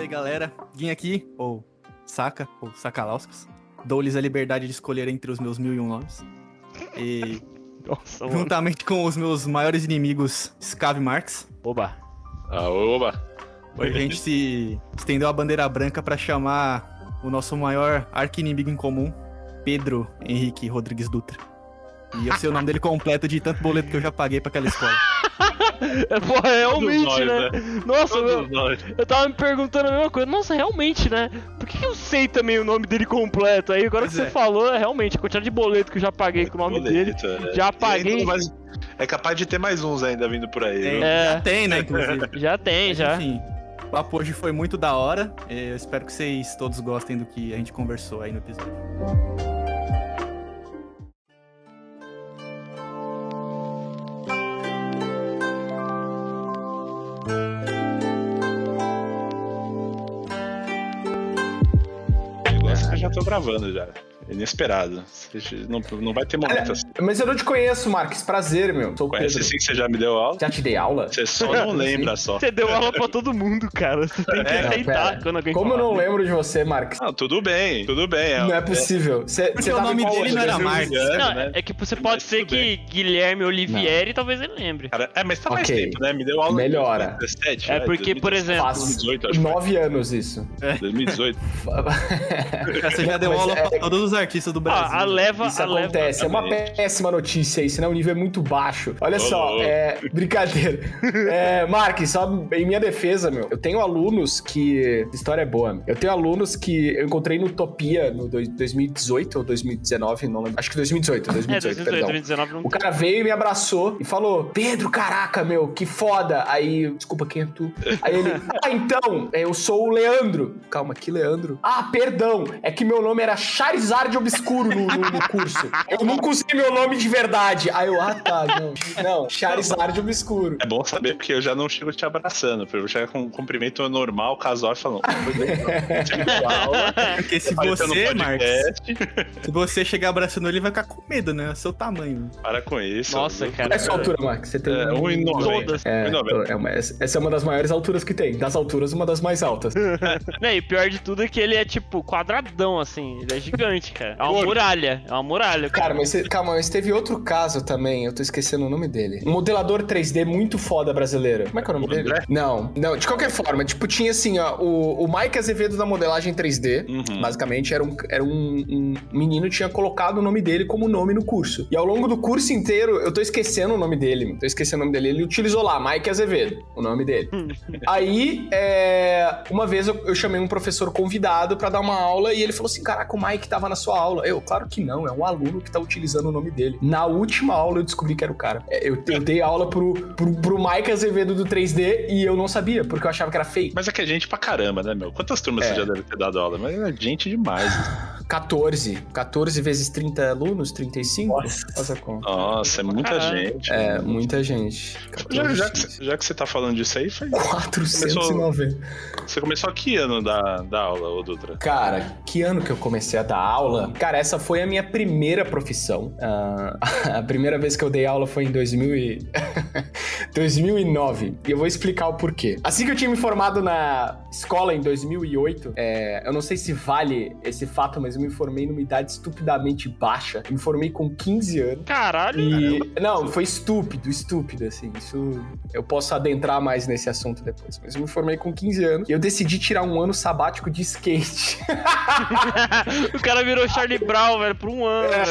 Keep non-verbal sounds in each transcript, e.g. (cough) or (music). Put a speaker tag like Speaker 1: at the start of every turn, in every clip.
Speaker 1: Salve aí, galera. Vim aqui, ou Saca, ou Sacalauskas. Dou-lhes a liberdade de escolher entre os meus mil e um nomes. E
Speaker 2: Nossa, mano.
Speaker 1: juntamente com os meus maiores inimigos, Scave Marx,
Speaker 2: Oba.
Speaker 3: Ah, oba.
Speaker 1: a gente se estendeu a bandeira branca pra chamar o nosso maior arqui-inimigo em comum, Pedro Henrique Rodrigues Dutra. E eu sei o nome dele completo de tanto boleto que eu já paguei pra aquela escola. (laughs)
Speaker 2: É, porra, realmente,
Speaker 3: nós,
Speaker 2: né? Nossa,
Speaker 3: nós.
Speaker 2: eu tava me perguntando a mesma coisa. Nossa, realmente, né? Por que eu sei também o nome dele completo? Aí agora
Speaker 1: Pois
Speaker 2: que
Speaker 1: é.
Speaker 2: você falou, é realmente a quantidade de boleto que eu já paguei com o nome dele.
Speaker 3: Boleto, é.
Speaker 2: Já paguei.
Speaker 3: não vai- É capaz de ter mais uns ainda vindo por aí.
Speaker 1: É?
Speaker 2: É.
Speaker 1: Já tem, né, inclusive. (laughs)
Speaker 2: Já tem,
Speaker 1: Mas,
Speaker 2: já.
Speaker 1: Enfim, o papo hoje foi muito da hora. Eu espero que vocês todos gostem do que a gente conversou aí no episódio.
Speaker 3: Gravando já. Inesperado. Não, não vai ter momento assim.
Speaker 4: Mas eu não te conheço, Marques. Prazer, meu. Sou o
Speaker 3: Conhece
Speaker 4: Pedro.
Speaker 3: sim que você já me deu aula?
Speaker 4: Já te dei aula?
Speaker 3: Você só não lembra só.
Speaker 2: Você deu aula pra todo mundo, cara. Você tem que
Speaker 3: É,
Speaker 2: aceitar
Speaker 4: Pera,
Speaker 2: quando alguém
Speaker 4: Como eu não lembro de você, Marques?
Speaker 3: Não, tudo bem, tudo bem.
Speaker 4: Não é possível. Você
Speaker 1: Porque
Speaker 4: você
Speaker 1: o nome dele não era Marques.
Speaker 2: Não,
Speaker 3: né?
Speaker 2: é que você
Speaker 3: Mas
Speaker 2: pode ser
Speaker 3: tudo
Speaker 2: que Guilherme Olivieri talvez ele lembre.
Speaker 3: Cara, é, mas tá mais
Speaker 4: Ok.
Speaker 3: tempo, né? Me deu aula
Speaker 4: Melhora.
Speaker 3: em 2017.
Speaker 2: É
Speaker 3: né?
Speaker 2: porque, por
Speaker 3: 2017,
Speaker 2: exemplo-
Speaker 4: Faz
Speaker 3: 2018, acho
Speaker 4: nove anos isso.
Speaker 3: foi. 2018. (laughs)
Speaker 1: Você já deu
Speaker 4: Mas
Speaker 1: aula
Speaker 4: é-
Speaker 1: pra todos os artistas do Brasil.
Speaker 2: Ah, a leva,
Speaker 4: Isso
Speaker 2: a leva.
Speaker 4: acontece. É uma
Speaker 3: exatamente.
Speaker 4: Péssima notícia isso, né? O nível é muito baixo. Olha só, é. Brincadeira. É, Marques, só em minha defesa, meu. Eu tenho alunos que. História é boa. meu. Eu tenho alunos que eu encontrei no Utopia no dois- 2018 ou 2019, não lembro. Acho que 2018,
Speaker 2: É,
Speaker 4: 2018,
Speaker 2: 2018,
Speaker 4: perdão.
Speaker 2: 2019 não
Speaker 4: O cara veio e me abraçou e falou: Pedro, caraca, meu, que foda. Aí, desculpa, quem é tu? Aí ele, (laughs) ah, então, eu sou o Leandro. Calma, que Leandro? Ah, perdão, é que meu nome era Charizard Obscuro no, no- no curso. Eu nunca usei meu nome de verdade. Aí eu, ah, tá, não, não, Charizard Obscuro.
Speaker 3: É bom saber porque eu já não chego te abraçando. Eu chego com um cumprimento normal, casual e falando. Chego com a aula,
Speaker 1: Porque se
Speaker 3: no
Speaker 1: você, Marcos, se você chegar abraçando ele, ele vai ficar com medo, né? É seu tamanho.
Speaker 3: Para com isso.
Speaker 2: Nossa, cara.
Speaker 4: Qual é a sua altura, Marcos? Você tem
Speaker 3: É, 1,90.
Speaker 2: Todas.
Speaker 4: É,
Speaker 3: 1,90.
Speaker 4: é uma- essa é uma das maiores alturas que tem. Das alturas, uma das mais altas. (laughs)
Speaker 2: Né, e pior de tudo é que ele é tipo quadradão, assim. Ele é gigante, cara. É uma muralha. É uma muralha.
Speaker 4: Cara, mas você- calma, mas teve outro caso também, eu tô esquecendo o nome dele. Um modelador 3D muito foda brasileiro. Como é que é o nome
Speaker 3: O
Speaker 4: dele?
Speaker 3: André?
Speaker 4: Não, não, de qualquer forma, tipo, tinha assim, ó, o, o Mike Azevedo da modelagem 3D.
Speaker 3: Uhum.
Speaker 4: Basicamente, era, um, era um, um menino que tinha colocado o nome dele como nome no curso. E ao longo do curso inteiro, eu tô esquecendo o nome dele. Tô esquecendo o nome dele. Ele utilizou lá, Mike Azevedo, o nome dele. (laughs) Aí, é, uma vez eu, eu chamei um professor convidado pra dar uma aula e ele falou assim: Caraca, o Mike tava na sua aula. Eu, claro que não, é um aluno que tá utilizando o nome dele. Na última aula eu descobri que era o cara. É, Eu, eu dei aula pro, pro, pro Mike Azevedo do 3D e eu não sabia, porque eu achava que era fake.
Speaker 3: Mas é que é gente pra caramba, né, meu? Quantas turmas
Speaker 4: É.
Speaker 3: você já deve ter dado aula? Mas é gente demais.
Speaker 4: 14. 14 vezes 30 alunos, 35?
Speaker 1: Nossa.
Speaker 4: Faz a conta.
Speaker 3: Nossa, é muita
Speaker 2: Caralho.
Speaker 3: gente.
Speaker 4: É, muita gente.
Speaker 3: Já,
Speaker 4: 14,
Speaker 3: já, que, você- já que você tá falando disso aí, foi,
Speaker 4: 490.
Speaker 3: você começou a que ano da, da aula, ô Dutra?
Speaker 4: Cara, que ano que eu comecei a dar aula? Cara, essa foi a minha primeira profissão. (laughs) A primeira vez que eu dei aula foi em 2000 e... (laughs) 2009. E eu vou explicar o porquê. Assim que eu tinha me formado na escola em 2008, é, eu não sei se vale esse fato, mas eu me formei numa idade estupidamente baixa. Eu me formei com 15 anos.
Speaker 2: Caralho.
Speaker 4: E, não, foi estúpido, estúpido, assim. Isso eu posso adentrar mais nesse assunto depois. Mas eu me formei com 15 anos e eu decidi tirar um ano sabático de skate. (laughs)
Speaker 2: o cara virou Charlie Brown, velho, por um ano.
Speaker 4: É,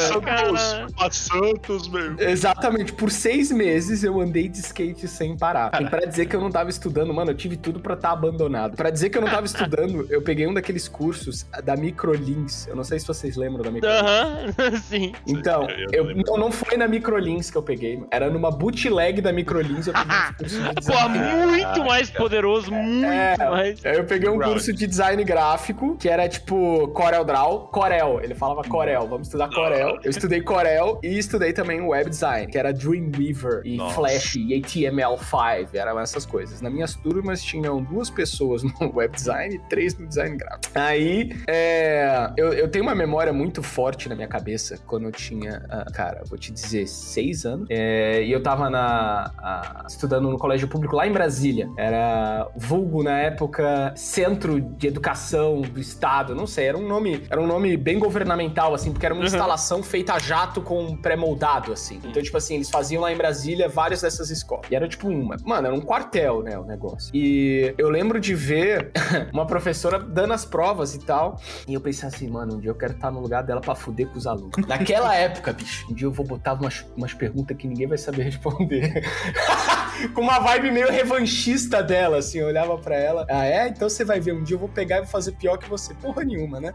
Speaker 3: Santos, meu.
Speaker 4: Exatamente, por seis meses eu andei de skate sem parar. E pra dizer que eu não tava estudando, mano, eu tive tudo pra estar abandonado. Pra dizer que eu não tava estudando, eu peguei um daqueles cursos da Microlins. Eu não sei se vocês lembram da Microlins.
Speaker 2: Aham, (laughs) sim.
Speaker 4: Então,
Speaker 3: Eu
Speaker 4: eu, não, não foi na Microlins que eu peguei, mano. era numa bootleg da Microlins. Eu peguei um curso de
Speaker 2: Pô, muito mais poderoso, muito
Speaker 4: É.
Speaker 2: mais.
Speaker 4: Eu peguei um curso de design gráfico, que era tipo Corel Draw, Corel. Ele falava Corel, vamos estudar Corel. Eu estudei Corel e estudei também web design, que era Dreamweaver e
Speaker 3: Nossa.
Speaker 4: Flash e HTML5, eram essas coisas. Nas minhas turmas tinham duas pessoas (laughs) no web design e três no design gráfico. Aí, é, eu, eu tenho uma memória muito forte na minha cabeça quando eu tinha, ah, cara, vou te dizer, seis anos. É, e eu tava na, a- estudando no colégio público lá em Brasília. Era vulgo na época Centro de Educação do Estado, não sei, era um nome, era um nome bem governamental assim, porque era uma
Speaker 2: Uhum.
Speaker 4: instalação feita a jato com pré-moldado assim. Então, tipo assim, eles faziam lá em Brasília várias dessas escolas. E era tipo uma, mano, era um quartel, né, o negócio. E eu lembro de ver (laughs) uma professora dando as provas e tal, e eu pensei assim, mano, um dia eu quero estar no lugar dela pra fuder com os alunos. Naquela época, bicho, um dia eu vou botar umas, umas perguntas que ninguém vai saber responder. (laughs) com uma vibe meio revanchista dela, assim, eu olhava pra ela. Ah, é? Então você vai ver, um dia eu vou pegar e vou fazer pior que você. Porra nenhuma, né?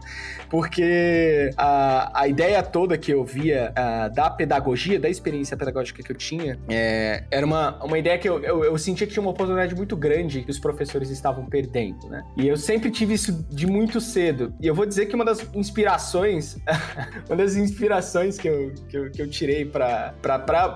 Speaker 4: Porque a, a ideia toda que eu via ah, da pedagogia, da experiência pedagógica que eu tinha, é, era uma, uma ideia que eu, eu, eu sentia que tinha uma oportunidade muito grande que os professores estavam perdendo, né? E eu sempre tive isso de muito cedo. E eu vou dizer que uma das inspirações, (laughs) uma das inspirações que eu, que eu, que eu tirei para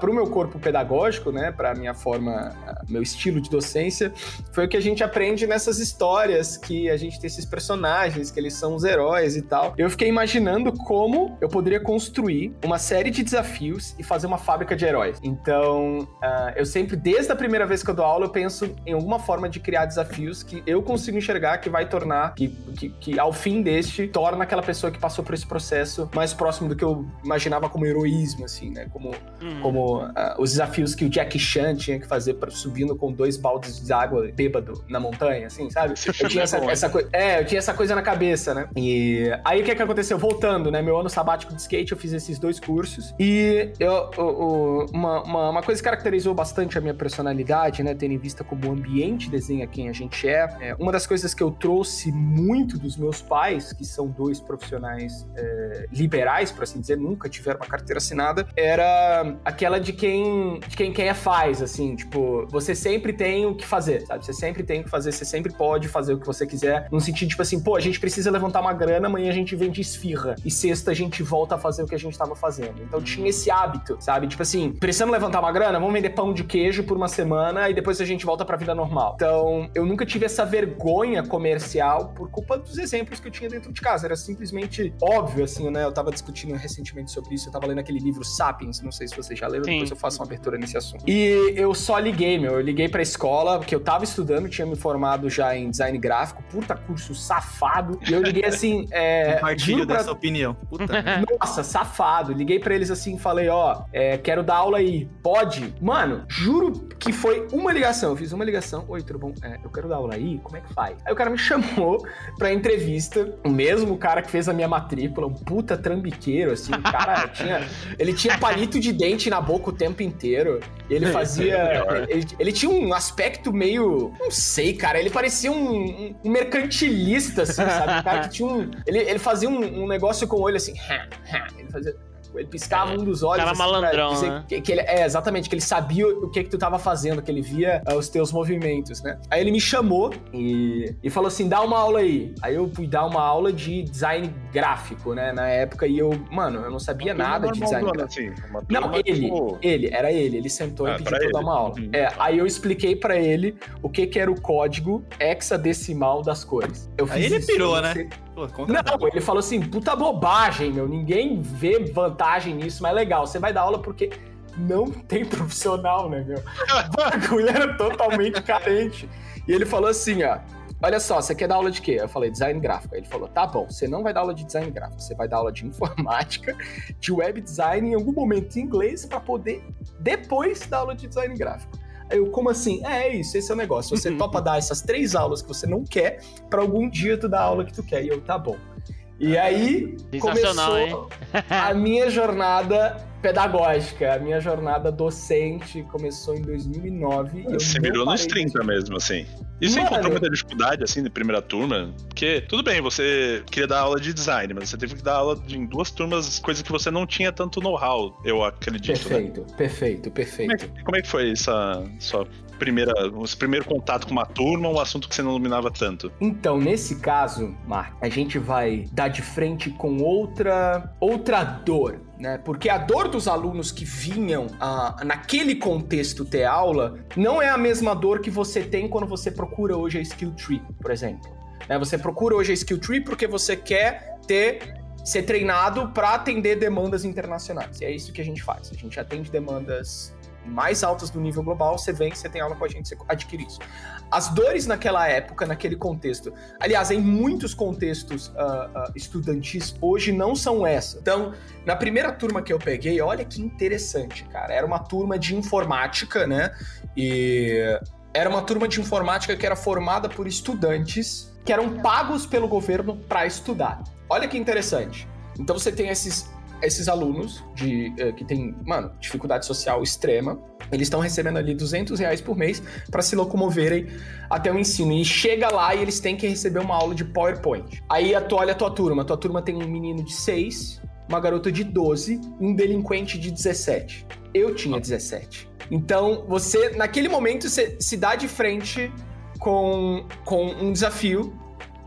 Speaker 4: o meu corpo pedagógico, né? Para minha forma, meu estilo de docência, foi o que a gente aprende nessas histórias que a gente tem esses personagens, que eles são os heróis e tal. Eu fiquei imaginando como eu poderia construir uma série de desafios e fazer uma fábrica de heróis. Então, ah, eu sempre, desde a primeira vez que eu dou aula, eu penso em alguma forma de criar desafios que eu consigo enxergar que vai tornar, que, que, que ao fim deste, torna aquela pessoa que passou por esse processo mais próximo do que eu imaginava como heroísmo, assim, né? Como
Speaker 2: Hum.
Speaker 4: como ah, os desafios que o Jack Chan tinha que fazer pra, subindo com dois baldes de água bêbado na montanha, assim, sabe?
Speaker 3: Esse
Speaker 4: Eu tinha
Speaker 3: é
Speaker 4: essa, essa coisa. É, eu tinha essa coisa na cabeça, né? E aí o que que aconteceu? Voltando, né? Meu ano sabático de skate, eu fiz esses dois cursos. E eu, o- uma, uma, uma coisa que caracterizou bastante a minha personalidade, né? Tendo em vista como o ambiente desenha quem a gente é. é, uma das coisas que eu trouxe muito dos meus pais, que são dois profissionais é, liberais, por assim dizer, nunca tiveram uma carteira assinada, era aquela de quem, de quem quer faz, assim, tipo, você sempre tem o que fazer, sabe? Você sempre tem o que fazer, você sempre pode fazer o que você quiser, no sentido, tipo assim, pô, a gente precisa levantar uma grana, amanhã a gente vende esfirra, e sexta a gente volta a fazer o que a gente tava fazendo. Então tinha esse hábito, sabe? Tipo assim, precisamos levantar uma grana, vamos vender pão de queijo por uma semana e depois a gente volta pra vida normal. Então, eu nunca tive essa vergonha comercial por culpa dos exemplos que eu tinha dentro de casa. Era simplesmente óbvio, assim, né? Eu tava discutindo recentemente sobre isso, eu tava lendo aquele livro Sapiens, não sei se vocês já leram, depois eu faço uma abertura nesse assunto. E eu só liguei, meu, eu liguei pra escola, porque eu tava estudando, tinha me formado já em design gráfico, puta curso safado, e eu liguei assim, (laughs) é...
Speaker 1: Compartilho
Speaker 4: juro pra-
Speaker 1: dessa opinião. Puta (laughs)
Speaker 4: nossa, safado. Liguei pra eles assim, falei, ó, é, quero dar aula aí. Pode? Mano, juro que foi uma ligação. Eu fiz uma ligação. Oi, tudo bom? É, eu quero dar aula aí? Como é que faz? Aí o cara me (laughs) chamou pra entrevista. O mesmo cara que fez a minha matrícula, um puta trambiqueiro, assim. O cara (laughs) tinha. Ele tinha palito de dente na boca o tempo inteiro. E ele fazia. Ele, ele tinha um aspecto meio. Não sei, cara. Ele parecia um, um- mercantilista, assim, sabe? Um cara que tinha um. Ele, ele fazia um, um negócio com o olho assim. (laughs) Ele fazia. Ele piscava um dos olhos.
Speaker 2: Cara
Speaker 4: assim,
Speaker 2: malandrão, né?
Speaker 4: que, que ele, é, exatamente, que ele sabia o que que tu tava fazendo, que ele via ah, os teus movimentos, né? Aí ele me chamou e, e falou assim: dá uma aula aí. Aí eu fui dar uma aula de design gráfico, né? Na época, e eu, mano, eu não sabia nada de design gráfico.
Speaker 3: assim, uma
Speaker 4: Não, ele,
Speaker 3: tipo,
Speaker 4: ele, era ele, ele sentou
Speaker 3: Ah,
Speaker 4: e pediu
Speaker 3: pra
Speaker 4: pra eu dar uma aula.
Speaker 3: Uhum.
Speaker 4: É, aí eu expliquei pra ele o que que era o código hexadecimal das cores. Eu
Speaker 1: Aí ele
Speaker 4: isso,
Speaker 1: pirou, né? conta
Speaker 4: não, ele falou assim, puta bobagem, meu. Ninguém vê vantagem nisso, mas é legal. Você vai dar aula porque não tem profissional, né, meu? (laughs) O bagulho era totalmente carente. E ele falou assim, ó. Olha só, você quer dar aula de quê? Eu falei, design gráfico. Ele falou, tá bom, você não vai dar aula de design gráfico, você vai dar aula de informática, de web design em algum momento em inglês pra poder depois dar aula de design gráfico. Aí eu, como assim? É, é isso, esse é o negócio. Você topa dar essas três aulas que você não quer pra algum dia tu dar a aula que tu quer. E eu, tá bom. E aí
Speaker 2: Sensacional,
Speaker 4: começou a minha jornada pedagógica, a minha jornada docente começou em 2009. e eu
Speaker 3: Você mirou nos
Speaker 4: parei de-
Speaker 3: 30 mesmo, assim. E você encontrou muita dificuldade, assim, de primeira turma? Porque, tudo bem, você queria dar aula de design, mas você teve que dar aula de, em duas turmas, coisa que você não tinha tanto know-how, eu acredito, né?
Speaker 4: Perfeito, perfeito,
Speaker 3: Como é,
Speaker 4: perfeito.
Speaker 3: que, como é que foi essa sua primeira, primeiro contato com uma turma, um assunto que você não dominava tanto?
Speaker 4: Então, nesse caso, Mark, a gente vai dar de frente com outra, outra dor, né? Porque a dor dos alunos que vinham ah, naquele contexto ter aula não é a mesma dor que você tem quando você procura hoje a Skill Tree, por exemplo. Né? Você procura hoje a Skill Tree porque você quer ter ser treinado para atender demandas internacionais. E é isso que a gente faz. A gente atende demandas mais altas do nível global, você vem, você tem aula com a gente, você adquire isso. As dores naquela época, naquele contexto, aliás, em muitos contextos uh, uh, estudantis, hoje não são essas. Então, na primeira turma que eu peguei, olha que interessante, cara. Era uma turma de informática, né? E era uma turma de informática que era formada por estudantes que eram pagos pelo governo para estudar. Olha que interessante. Então você tem esses esses alunos de uh, que tem, mano, dificuldade social extrema, eles estão recebendo ali 200 reais por mês para se locomoverem até o ensino. E chega lá e eles têm que receber uma aula de PowerPoint. Aí tu olha a tua turma. Tua turma tem um menino de 6, uma garota de 12 e um delinquente de 17. Eu tinha 17. Então, você, naquele momento, você se dá de frente com, com um desafio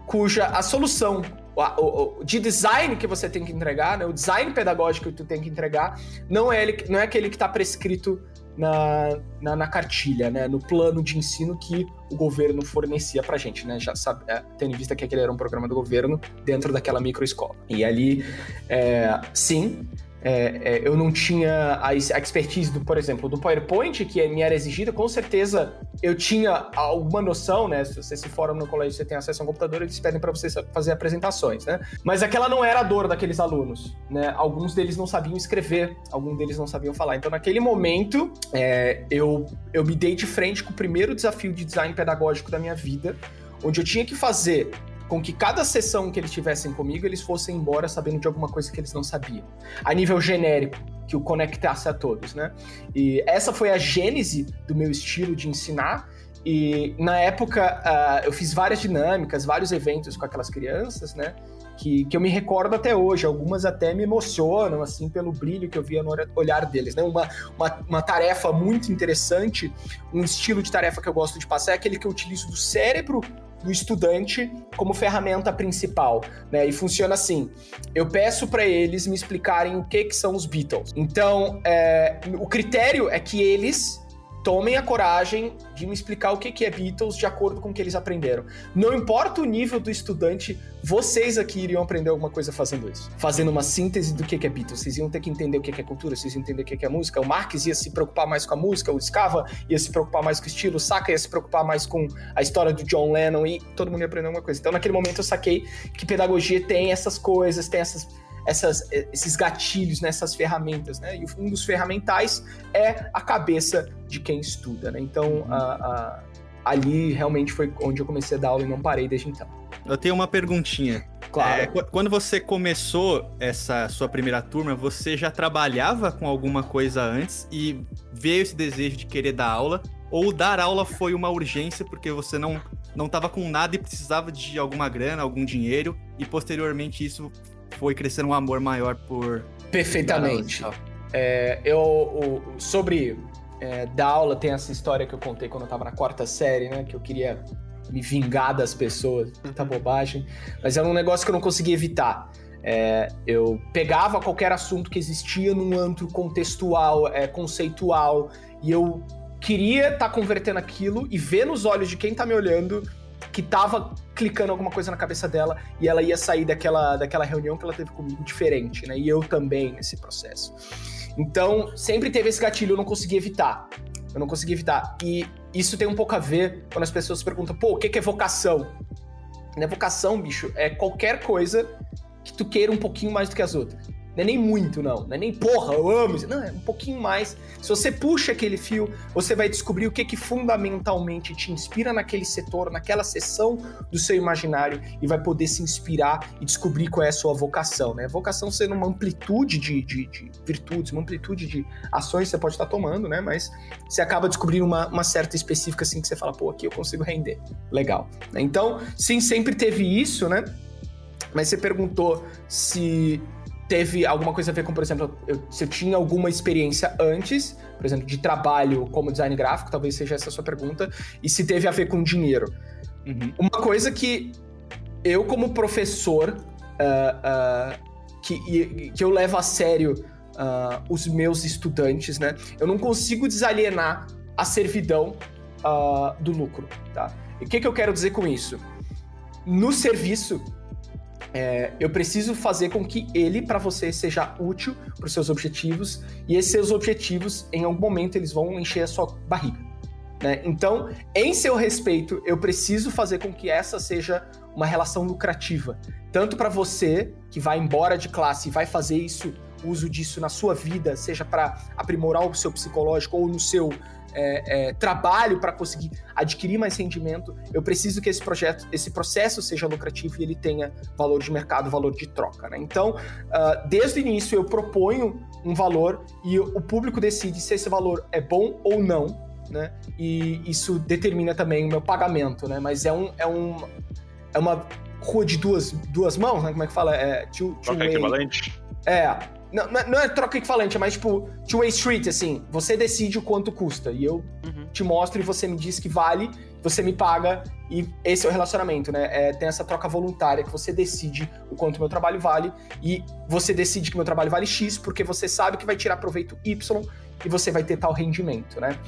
Speaker 4: cuja a solução o, o, de design que você tem que entregar, né? o design pedagógico que tu tem que entregar, não é, ele, não é aquele que está prescrito na, na, na, cartilha, né? no plano de ensino que o governo fornecia pra gente, né? Já sabe, é, tendo em vista que aquele era um programa do governo dentro daquela microescola. E ali, é, sim, é, é, eu não tinha a, expertise, do, por exemplo, do PowerPoint, que me era exigida, com certeza eu tinha alguma noção, né? Se você se fora no colégio você tem acesso a um computador, eles pedem para você fazer apresentações, né? Mas aquela não era a dor daqueles alunos, né? Alguns deles não sabiam escrever, alguns deles não sabiam falar. Então, naquele momento, é, eu, eu me dei de frente com o primeiro desafio de design pedagógico da minha vida, onde eu tinha que fazer com que cada sessão que eles tivessem comigo, eles fossem embora sabendo de alguma coisa que eles não sabiam. A nível genérico, que o conectasse a todos, né? E essa foi a gênese do meu estilo de ensinar. E na época uh, eu fiz várias dinâmicas, vários eventos com aquelas crianças, né? Que, que eu me recordo até hoje. Algumas até me emocionam, assim, pelo brilho que eu via no olhar deles, né? Uma, uma, uma tarefa muito interessante, um estilo de tarefa que eu gosto de passar é aquele que eu utilizo do cérebro do estudante como ferramenta principal, né? E funciona assim: eu peço para eles me explicarem o que, que são os Beatles. Então, é, o critério é que eles tomem a coragem de me explicar o que é Beatles de acordo com o que eles aprenderam. Não importa o nível do estudante, vocês aqui iriam aprender alguma coisa fazendo isso. Fazendo uma síntese do que é Beatles. Vocês iam ter que entender o que é cultura, vocês iam entender o que é música. O Marx ia se preocupar mais com a música, o Scava ia se preocupar mais com o estilo, o Saka ia se preocupar mais com a história do John Lennon e todo mundo ia aprender alguma coisa. Então, naquele momento, eu saquei que pedagogia tem essas coisas, tem essas essas, esses gatilhos, nessas né, ferramentas, né? E um dos ferramentais é a cabeça de quem estuda, né? Então, a, a, ali realmente foi onde eu comecei a dar aula e não parei desde então.
Speaker 1: Eu tenho uma perguntinha.
Speaker 4: Claro. É,
Speaker 1: quando você começou essa sua primeira turma, você já trabalhava com alguma coisa antes e veio esse desejo de querer dar aula? Ou dar aula foi uma urgência porque você não não estava com nada e precisava de alguma grana, algum dinheiro, e posteriormente isso foi crescendo um amor maior por.
Speaker 4: Perfeitamente. É, eu, sobre é, dar aula, tem essa história que eu contei quando eu tava na quarta série, né? Que eu queria me vingar das pessoas. Muita bobagem. Mas era um negócio que eu não conseguia evitar. É, eu pegava qualquer assunto que existia num antro contextual, é, conceitual, e eu queria estar tá convertendo aquilo e ver nos olhos de quem tá me olhando que tava clicando alguma coisa na cabeça dela e ela ia sair daquela, daquela reunião que ela teve comigo diferente, né? E eu também nesse processo. Então, sempre teve esse gatilho, eu não consegui evitar. Eu não consegui evitar. E isso tem um pouco a ver quando as pessoas perguntam, pô, o que é vocação? Né, vocação, bicho, é qualquer coisa que tu queira um pouquinho mais do que as outras. Não é nem muito, não. Não é nem porra, eu amo isso. Não, é um pouquinho mais. Se você puxa aquele fio, você vai descobrir o que que fundamentalmente te inspira naquele setor, naquela seção do seu imaginário e vai poder se inspirar e descobrir qual é a sua vocação, né? Vocação sendo uma amplitude de, de, de virtudes, uma amplitude de ações que você pode estar tomando, né? Mas você acaba descobrindo uma, uma certa específica assim que você fala, pô, aqui eu consigo render. Legal. Então, sim, sempre teve isso, né? Mas você perguntou se teve alguma coisa a ver com, por exemplo, eu, se eu tinha alguma experiência antes, por exemplo, de trabalho como design gráfico, talvez seja essa a sua pergunta, e se teve a ver com dinheiro.
Speaker 1: Uhum.
Speaker 4: Uma coisa que eu, como professor, uh, uh, que, que eu levo a sério uh, os meus estudantes, né? Eu não consigo desalienar a servidão do lucro, tá? E o que, que eu quero dizer com isso? No serviço, é, eu preciso fazer com que ele, para você, seja útil para os seus objetivos, e esses seus objetivos, em algum momento, eles vão encher a sua barriga. Né? Então, em seu respeito, eu preciso fazer com que essa seja uma relação lucrativa. Tanto para você, que vai embora de classe e vai fazer isso, uso disso na sua vida, seja para aprimorar o seu psicológico ou no seu é, é, trabalho para conseguir adquirir mais rendimento, eu preciso que esse projeto, esse processo seja lucrativo e ele tenha valor de mercado, valor de troca. Né? Então, uh, desde o início eu proponho um valor e o público decide se esse valor é bom ou não, né? E isso determina também o meu pagamento, né? Mas é um, é um, é uma rua de duas, duas mãos, né? Como é que fala? É two, two
Speaker 3: Troca equivalente.
Speaker 4: É, não, não é troca equivalente, é mais tipo two-way street, assim. Você decide o quanto custa. E eu uhum. te mostro e você me diz que vale, você me paga. E esse é o relacionamento, né? É, tem essa troca voluntária que você decide o quanto meu trabalho vale. E você decide que meu trabalho vale X, porque você sabe que vai tirar proveito Y e você vai ter tal rendimento, né?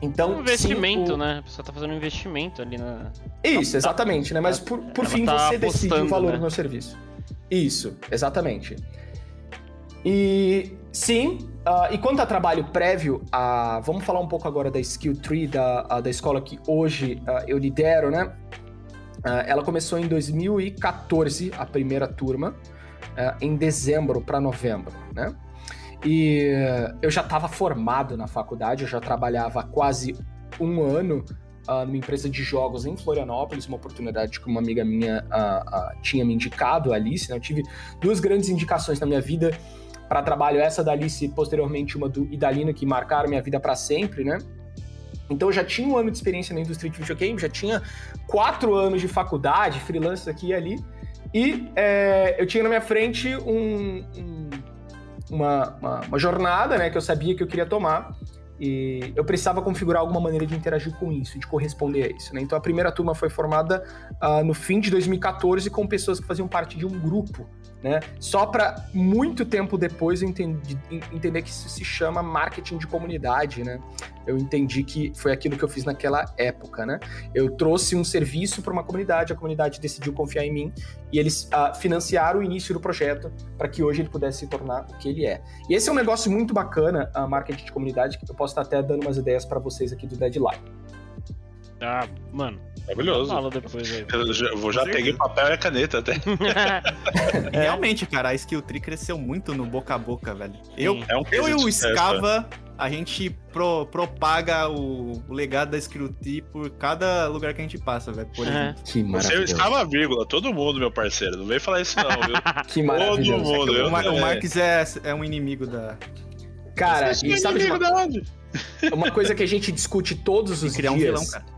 Speaker 4: Então,
Speaker 2: um investimento, sim, o... né? A pessoa tá fazendo um investimento ali na.
Speaker 4: Isso, tá, exatamente, né? Mas por, por fim tá você decide o valor né? do meu serviço. Isso, exatamente. E sim, uh, e quanto a trabalho prévio, uh, vamos falar um pouco agora da Skill Tree, da, uh, da escola que hoje eu lidero, né? ela começou em 2014, a primeira turma, em dezembro para novembro, né? E eu já estava formado na faculdade, eu já trabalhava quase um ano numa empresa de jogos em Florianópolis, uma oportunidade que uma amiga minha tinha me indicado, a Alice. Né? Eu tive duas grandes indicações na minha vida para trabalho, essa da Alice posteriormente uma do Idalina, que marcaram minha vida para sempre, né? Então eu já tinha um ano de experiência na indústria de videogame, já tinha quatro anos de faculdade, freelance aqui e ali, e é, eu tinha na minha frente um, um, uma, uma, uma, jornada né, que eu sabia que eu queria tomar, e eu precisava configurar alguma maneira de interagir com isso, de corresponder a isso. Né? Então a primeira turma foi formada uh, no fim de 2014 com pessoas que faziam parte de um grupo né? Só para muito tempo depois eu entendi, entender que isso se chama marketing de comunidade, né? Eu entendi que foi aquilo que eu fiz naquela época, né? Eu trouxe um serviço para uma comunidade, a comunidade decidiu confiar em mim e eles uh, financiaram o início do projeto para que hoje ele pudesse se tornar o que ele é. E esse é um negócio muito bacana, a marketing de comunidade, que eu posso estar até dando umas ideias para vocês aqui do Deadline.
Speaker 2: Ah, mano,
Speaker 3: Maravilhoso.
Speaker 2: Fala depois aí.
Speaker 3: Eu já, vou já peguei papel e a caneta até. (laughs)
Speaker 1: Realmente, cara, a Skill Tree cresceu muito no boca a boca, velho. Eu,
Speaker 3: é um
Speaker 1: eu e o Scava, a gente pro, propaga o, o, legado da Skill Tree por cada lugar que a gente passa, velho. Por
Speaker 3: é. Que maravilhoso. Você escava vírgula, todo mundo, meu parceiro. Não vem falar isso não, viu? (laughs)
Speaker 4: que maravilhoso.
Speaker 3: Todo mundo.
Speaker 1: É o, Mar o Marques é, é um inimigo da...
Speaker 4: Cara, e é sabe uma... (laughs) uma coisa que a gente discute todos os criar dias... Um vilão, cara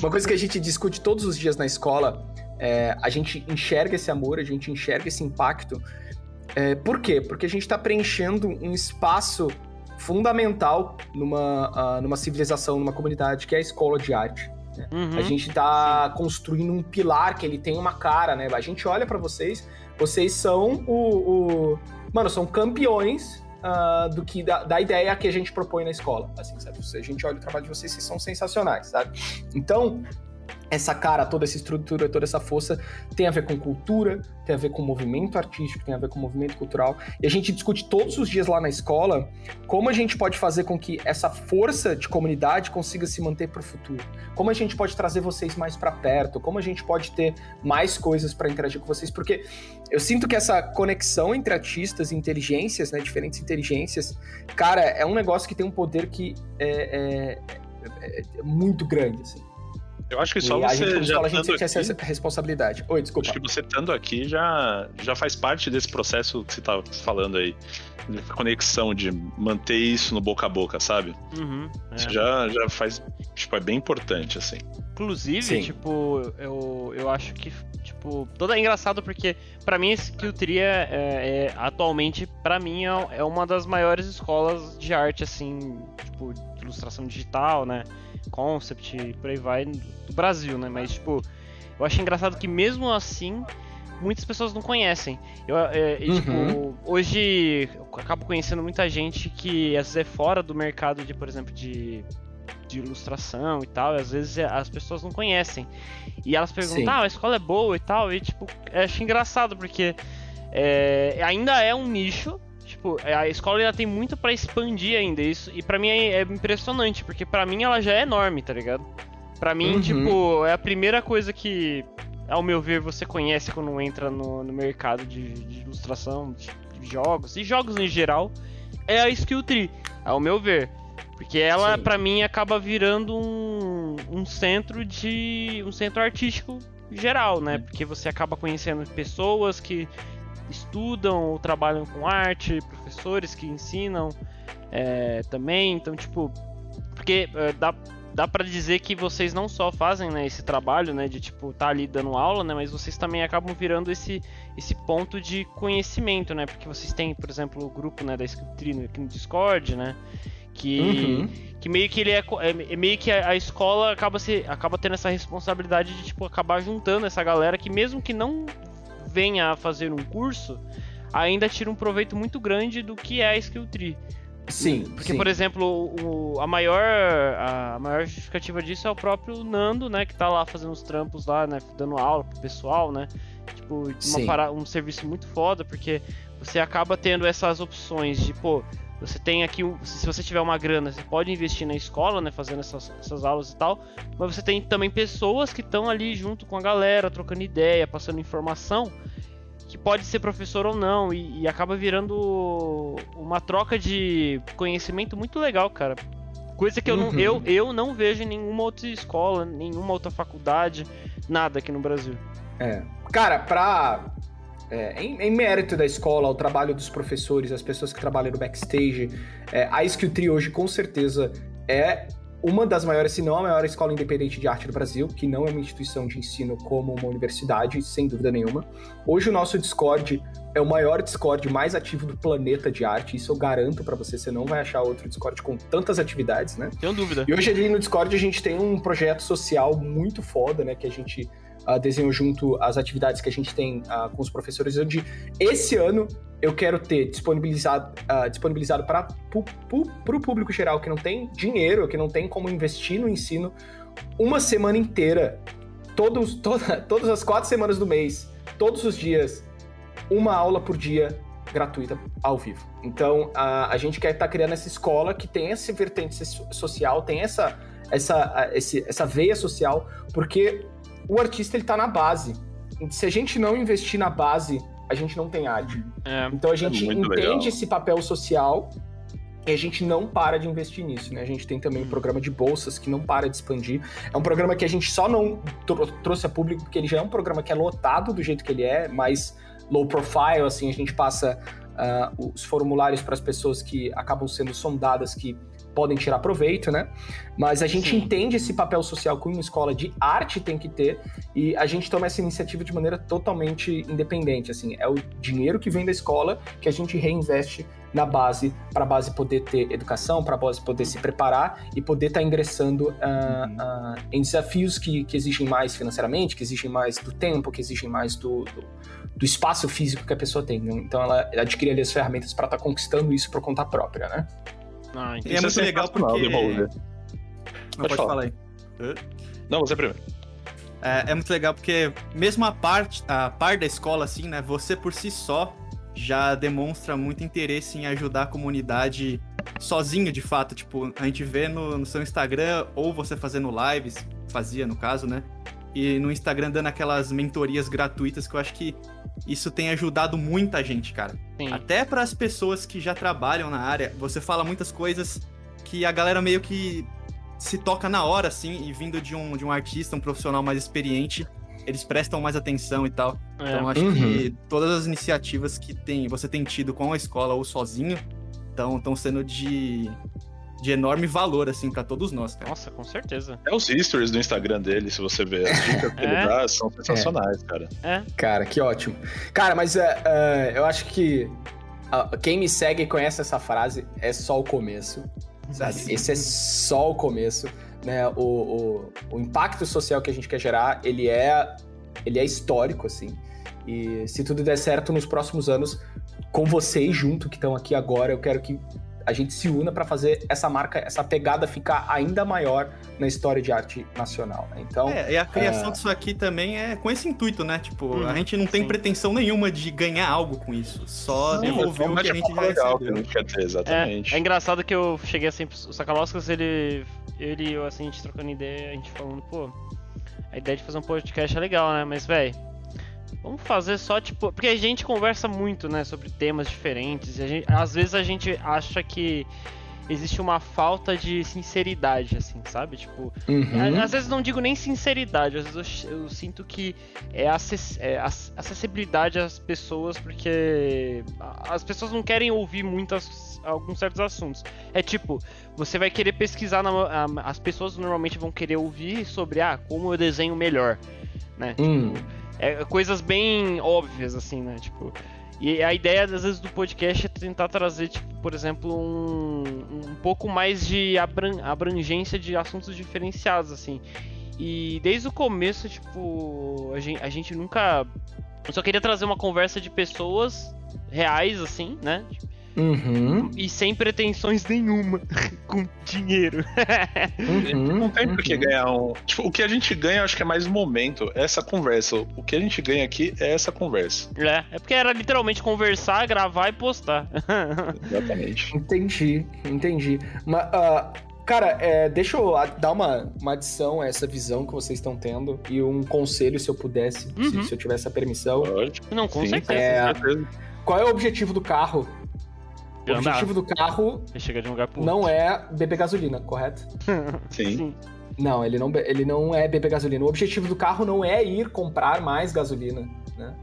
Speaker 4: uma coisa que a gente discute todos os dias na escola, é, a gente enxerga esse amor, a gente enxerga esse impacto. É, por quê? Porque a gente está preenchendo um espaço fundamental numa, uh, numa civilização, numa comunidade, que é a escola de arte. Né? Uhum. A gente está construindo um pilar que ele tem uma cara, né? A gente olha para vocês, vocês são o, o... Mano, são campeões uh, do que da, da, ideia que a gente propõe na escola. Assim, sabe? Se a gente olha o trabalho de vocês, vocês são sensacionais, sabe? Então, essa cara, toda essa estrutura, toda essa força tem a ver com cultura, tem a ver com movimento artístico, tem a ver com movimento cultural. E a gente discute todos os dias lá na escola como a gente pode fazer com que essa força de comunidade consiga se manter para o futuro. Como a gente pode trazer vocês mais para perto, como a gente pode ter mais coisas para interagir com vocês, porque eu sinto que essa conexão entre artistas e inteligências, né, diferentes inteligências, cara, é um negócio que tem um poder que é, é, é, é muito grande, assim.
Speaker 3: Eu acho que só
Speaker 4: e a gente,
Speaker 3: você
Speaker 4: como
Speaker 3: já
Speaker 4: escola, a gente sente essa
Speaker 3: aqui,
Speaker 4: essa responsabilidade. Oi, desculpa.
Speaker 3: acho que você estando aqui já, já faz parte desse processo que você tá falando aí. De conexão, de manter isso no boca a boca, sabe?
Speaker 2: Uhum, é.
Speaker 3: Isso já, já faz. Tipo, é bem importante, assim.
Speaker 2: Inclusive,
Speaker 4: Sim.
Speaker 2: tipo, eu, eu acho que, tipo, todo é engraçado porque, pra mim, esse Tree é, é- é- atualmente, pra mim, é, é uma das maiores escolas de arte, assim, tipo, de ilustração digital, né? Concept, por aí vai, do Brasil, né? Mas, tipo, eu acho engraçado que mesmo assim, muitas pessoas não conhecem. Eu, é, e,
Speaker 4: Uhum.
Speaker 2: tipo, hoje eu acabo conhecendo muita gente que às vezes é fora do mercado de, por exemplo, de de ilustração e tal, e às vezes é, as pessoas não conhecem. E elas perguntam,
Speaker 4: Sim.
Speaker 2: ah, a escola é boa e tal, e tipo, eu acho engraçado, porque é, ainda é um nicho, tipo, a escola ainda tem muito pra expandir ainda, isso, e pra mim é, é impressionante, porque pra mim ela já é enorme, tá ligado? Pra mim,
Speaker 4: Uhum.
Speaker 2: tipo, é a primeira coisa que, ao meu ver, você conhece quando entra no, no mercado de, de ilustração, de, de jogos, e jogos em geral, é a Skill Tree, ao meu ver. Porque ela, pra mim, acaba virando um, um centro de. um centro artístico geral, né? Porque você acaba conhecendo pessoas que estudam ou trabalham com arte, professores que ensinam é, também. Então, tipo. Porque é, dá, dá para dizer que vocês não só fazem né, esse trabalho, né? De tipo, tá ali dando aula, né? Mas vocês também acabam virando esse, esse ponto de conhecimento, né? Porque vocês têm, por exemplo, o grupo né, da Scriptrino aqui no Discord, né? Que,
Speaker 4: Uhum.
Speaker 2: que meio que ele é, é é meio que a, a escola acaba se acaba tendo essa responsabilidade de tipo acabar juntando essa galera que mesmo que não venha a fazer um curso, ainda tira um proveito muito grande do que é a Skill Tree.
Speaker 4: Sim,
Speaker 2: Porque,
Speaker 4: sim.
Speaker 2: por exemplo, o, a maior a maior justificativa disso é o próprio Nando, né, que tá lá fazendo os trampos lá, né, dando aula pro pessoal, né? Tipo, uma para- um serviço muito foda, porque você acaba tendo essas opções de, pô, você tem aqui, se você tiver uma grana, você pode investir na escola, né, fazendo essas, essas aulas e tal, mas você tem também pessoas que estão ali junto com a galera, trocando ideia, passando informação, que pode ser professor ou não, e, e acaba virando uma troca de conhecimento muito legal, cara. Coisa que eu, não,
Speaker 4: Uhum.
Speaker 2: eu, eu não vejo em nenhuma outra escola, nenhuma outra faculdade, nada aqui no Brasil.
Speaker 4: É. Cara, pra. É, em, em mérito da escola, o trabalho dos professores, as pessoas que trabalham no backstage, é, a Skill Tree hoje com certeza é uma das maiores, se não a maior escola independente de arte do Brasil, que não é uma instituição de ensino como uma universidade, sem dúvida nenhuma. Hoje o nosso Discord é o maior Discord mais ativo do planeta de arte, isso eu garanto pra você, você não vai achar outro Discord com tantas atividades, né?
Speaker 2: Tenho dúvida.
Speaker 4: E hoje ali no Discord a gente tem um projeto social muito foda, né? Que a gente ah, desenhou junto as atividades que a gente tem ah, com os professores, onde esse ano eu quero ter disponibilizado, ah, disponibilizado para o público geral que não tem dinheiro, que não tem como investir no ensino, uma semana inteira, todos, (laughs) toda, todas as quatro semanas do mês, todos os dias, uma aula por dia gratuita ao vivo. Então, a, a gente quer estar criando essa escola que tem essa vertente so- social, tem essa, essa, esse- essa veia social, porque o artista ele tá na base. Se a gente não investir na base, a gente não tem arte.
Speaker 2: É,
Speaker 4: Então a gente
Speaker 3: muito
Speaker 4: entende
Speaker 3: legal.
Speaker 4: esse papel social e a gente não para de investir nisso, né? A gente tem também um programa de bolsas que não para de expandir. É um programa que a gente só não tro- trouxe a público porque ele já é um programa que é lotado do jeito que ele é, mais low profile, assim, a gente passa ah, os formulários para as pessoas que acabam sendo sondadas que podem tirar proveito, né? Mas a gente
Speaker 2: Sim.
Speaker 4: entende esse papel social que uma escola de arte tem que ter e a gente toma essa iniciativa de maneira totalmente independente, assim, é o dinheiro que vem da escola que a gente reinveste na base, para a base poder ter educação, para a base poder se preparar e poder estar ingressando ah,
Speaker 3: Uhum.
Speaker 4: ah, em desafios que, que exigem mais financeiramente, que exigem mais do tempo, que exigem mais do, do, do espaço físico que a pessoa tem. né? Então ela adquire ali as ferramentas para estar conquistando isso por conta própria, né?
Speaker 2: Ah,
Speaker 1: E
Speaker 2: entendi.
Speaker 1: é muito legal
Speaker 3: sensacional,
Speaker 1: porque.
Speaker 3: Devolver.
Speaker 1: Não,
Speaker 3: Pode
Speaker 1: pode
Speaker 3: falar.
Speaker 1: falar aí.
Speaker 3: Não, você primeiro.
Speaker 1: É, é muito legal porque mesmo a parte, a par da escola, assim, né? Você por si só já demonstra muito interesse em ajudar a comunidade sozinho, de fato. Tipo, a gente vê no, no seu Instagram, ou você fazendo lives, fazia no caso, né? E no Instagram dando aquelas mentorias gratuitas que eu acho que isso tem ajudado muita gente, cara.
Speaker 2: Sim.
Speaker 1: Até para as pessoas que já trabalham na área, você fala muitas coisas que a galera meio que se toca na hora, assim, e vindo de um, de um artista, um profissional mais experiente, eles prestam mais atenção e tal.
Speaker 2: É.
Speaker 1: Então acho
Speaker 4: Uhum.
Speaker 1: que todas as iniciativas que tem, você tem tido com a escola ou sozinho estão sendo de, de enorme valor, assim, pra todos nós, cara.
Speaker 2: Nossa, com certeza.
Speaker 3: É os stories do Instagram dele, se você ver. As dicas que ele
Speaker 2: É?
Speaker 3: dá são sensacionais, cara.
Speaker 4: Cara, que ótimo. Cara, mas é, é, eu acho que ah, quem me segue e conhece essa frase é só o começo. Sabe? Esse é só o começo. Né? O, o, o impacto social que a gente quer gerar, ele é, ele é histórico, assim. E se tudo der certo nos próximos anos, com vocês junto que estão aqui agora, eu quero que a gente se una para fazer essa marca, essa pegada ficar ainda maior na história de arte nacional. né? Então,
Speaker 1: É, e a criação
Speaker 4: é.
Speaker 1: disso aqui também é com esse intuito, né? Tipo,
Speaker 2: Uhum,
Speaker 1: a gente não tem
Speaker 2: sim.
Speaker 1: pretensão nenhuma de ganhar algo com isso. Só
Speaker 4: Não,
Speaker 1: devolver o que a gente já
Speaker 3: legal que a
Speaker 1: recebeu.
Speaker 3: quer
Speaker 2: É,
Speaker 3: exatamente.
Speaker 2: é engraçado que eu cheguei assim, o Sakalovskas, ele, ele e eu, assim, a gente trocando ideia, a gente falando, pô, a ideia de fazer um podcast é legal, né? Mas, véi, vamos fazer só, tipo, porque a gente conversa muito, né, sobre temas diferentes, e a gente, às vezes a gente acha que existe uma falta de sinceridade, assim, sabe? Tipo,
Speaker 4: uhum.
Speaker 2: Às vezes não digo nem sinceridade, às vezes eu, eu sinto que é, acess- é ac- acessibilidade às pessoas, porque as pessoas não querem ouvir muitas, alguns certos assuntos. É tipo, você vai querer pesquisar, na- as pessoas normalmente vão querer ouvir sobre, ah, como eu desenho melhor, né?
Speaker 4: Hum.
Speaker 2: É coisas bem óbvias, assim, né? Tipo. E a ideia, às vezes, do podcast é tentar trazer, tipo, por exemplo, um, um pouco mais de abran- abrangência de assuntos diferenciados, assim. E desde o começo, tipo, a gente, a gente nunca. Eu só queria trazer uma conversa de pessoas reais, assim, né?
Speaker 4: Uhum.
Speaker 2: E sem pretensões nenhuma (laughs) com dinheiro.
Speaker 4: Uhum.
Speaker 3: Não tem por que
Speaker 4: Uhum.
Speaker 3: ganhar um. Tipo, o que a gente ganha, eu acho que é mais momento. Essa conversa. O que a gente ganha aqui é essa conversa.
Speaker 2: É, é porque era literalmente conversar, gravar e postar. (laughs)
Speaker 3: Exatamente.
Speaker 4: Entendi, entendi. Mas, ah, cara, é, deixa eu dar uma, uma adição a essa visão que vocês estão tendo e um conselho, se eu pudesse, se-
Speaker 2: Uhum.
Speaker 4: se, eu tivesse a permissão.
Speaker 3: Pode.
Speaker 2: Não, com
Speaker 3: Sim,
Speaker 2: certeza.
Speaker 4: É.
Speaker 3: com certeza.
Speaker 4: Qual é o objetivo do carro? O
Speaker 2: Andar.
Speaker 4: objetivo do carro
Speaker 2: de um
Speaker 4: não é beber gasolina, correto? (laughs)
Speaker 3: Sim.
Speaker 2: Sim.
Speaker 4: Não, ele não, ele não é beber gasolina. O objetivo do carro não é ir comprar mais gasolina, né?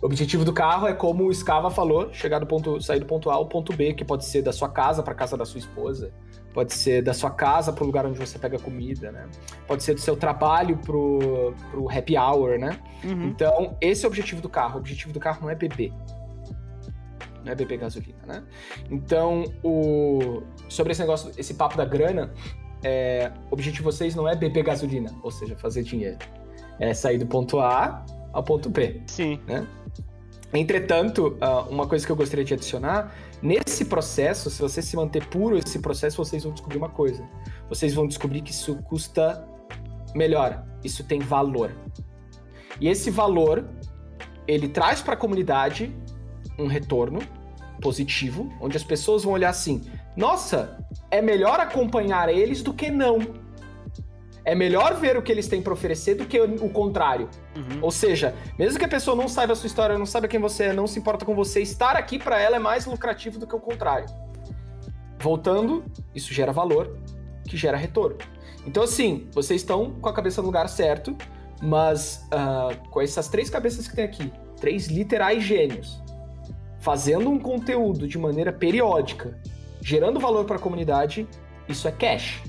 Speaker 4: O objetivo do carro é, como o Scava falou, chegar do ponto, sair do ponto A ao ponto B, que pode ser da sua casa para casa da sua esposa, pode ser da sua casa para o lugar onde você pega comida, né? Pode ser do seu trabalho pro, pro happy hour, né?
Speaker 2: Uhum.
Speaker 4: Então, esse é o objetivo do carro. O objetivo do carro não é beber. Não é beber gasolina, né? Então, o... sobre esse negócio, esse papo da grana, é... o objetivo de vocês não é beber gasolina, ou seja, fazer dinheiro. É sair do ponto A ao ponto B.
Speaker 2: Sim.
Speaker 4: Entretanto, ah, uma coisa que eu gostaria de adicionar, nesse processo, se você se manter puro esse processo, vocês vão descobrir uma coisa. Vocês vão descobrir que isso custa melhor, isso tem valor. E esse valor, ele traz para a comunidade um retorno positivo, onde as pessoas vão olhar assim: nossa, é melhor acompanhar eles do que não. É melhor ver o que eles têm para oferecer do que o contrário.
Speaker 2: Uhum.
Speaker 4: Ou seja, mesmo que a pessoa não saiba a sua história, não saiba quem você é, não se importa com você, estar aqui pra ela é mais lucrativo do que o contrário. Voltando, isso gera valor, que gera retorno. Então, assim, vocês estão com a cabeça no lugar certo, mas ah, com essas três cabeças que tem aqui, três literais gênios, fazendo um conteúdo de maneira periódica, gerando valor para a comunidade, isso é cash.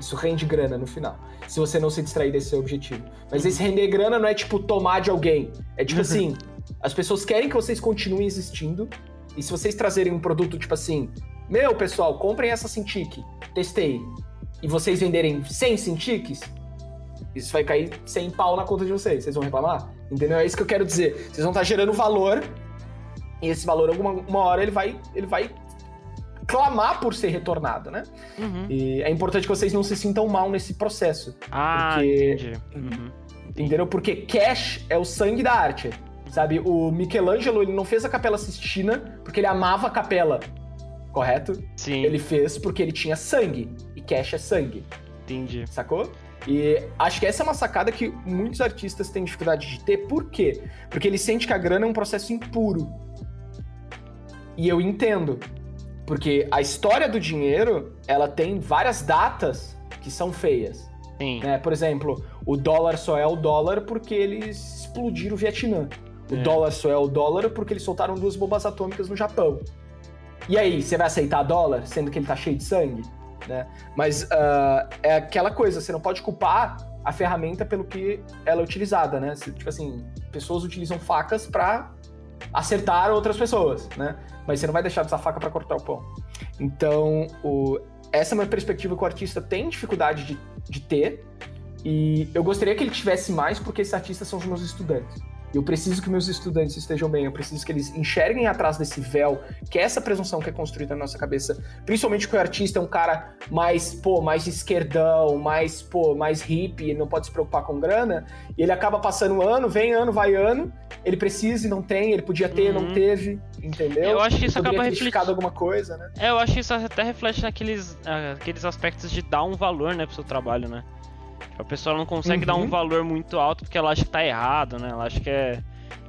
Speaker 4: Isso rende grana no final. Se você não se distrair desse seu objetivo. Mas esse render grana não é tipo tomar de alguém. É tipo assim, as pessoas querem que vocês continuem existindo. E se vocês trazerem um produto tipo assim, meu pessoal, comprem essa Cintiq, testei. E vocês venderem 100 Cintiqs, isso vai cair 100 pau na conta de vocês. Vocês vão reclamar? Entendeu? É isso que eu quero dizer. Vocês vão estar gerando valor. E esse valor, alguma uma hora, ele vai, ele vai clamar por ser retornado, né?
Speaker 2: Uhum.
Speaker 4: E é importante que vocês não se sintam mal nesse processo.
Speaker 2: Ah,
Speaker 4: Porque-
Speaker 2: entendi. Uhum.
Speaker 4: Entendeu? Porque cash é o sangue da arte. Sabe? O Michelangelo, ele não fez a Capela Sistina porque ele amava a capela. Correto?
Speaker 2: Sim,
Speaker 4: Ele fez porque ele tinha sangue. E cash é sangue.
Speaker 2: entendi.
Speaker 4: Sacou? E acho que essa é uma sacada que muitos artistas têm dificuldade de ter. Por quê? Porque ele sente que a grana é um processo impuro. E eu entendo. Porque a história do dinheiro, ela tem várias datas que são feias.
Speaker 2: Sim.
Speaker 4: Né? Por exemplo, o dólar só é o dólar porque eles explodiram o Vietnã. O
Speaker 2: É.
Speaker 4: dólar só é o dólar porque eles soltaram duas bombas atômicas no Japão. E aí, você vai aceitar dólar, sendo que ele tá cheio de sangue? Né? Mas ah, é aquela coisa, você não pode culpar a ferramenta pelo que ela é utilizada, né? Tipo assim, pessoas utilizam facas pra acertar outras pessoas, né? Mas você não vai deixar de usar faca pra cortar o pão. Então, o- essa é uma perspectiva que o artista tem dificuldade de, de ter, e eu gostaria que ele tivesse mais, porque esses artistas são os meus estudantes. Eu preciso que meus estudantes estejam bem, eu preciso que eles enxerguem atrás desse véu, que é essa presunção que é construída na nossa cabeça. Principalmente que o artista é um cara mais, pô, mais esquerdão, mais, pô, mais hippie, não pode se preocupar com grana, e ele acaba passando ano, vem ano, vai ano, ele precisa e não tem, ele podia ter,
Speaker 2: Uhum.
Speaker 4: não teve, entendeu?
Speaker 2: Eu acho que isso acaba refletindo.
Speaker 4: alguma coisa, né?
Speaker 2: É, eu acho que isso até reflete naqueles ah, aqueles aspectos de dar um valor, né, pro seu trabalho, né? A pessoa não consegue dar um
Speaker 4: Uhum.
Speaker 2: valor muito alto porque ela acha que tá errado, né? Ela acha que é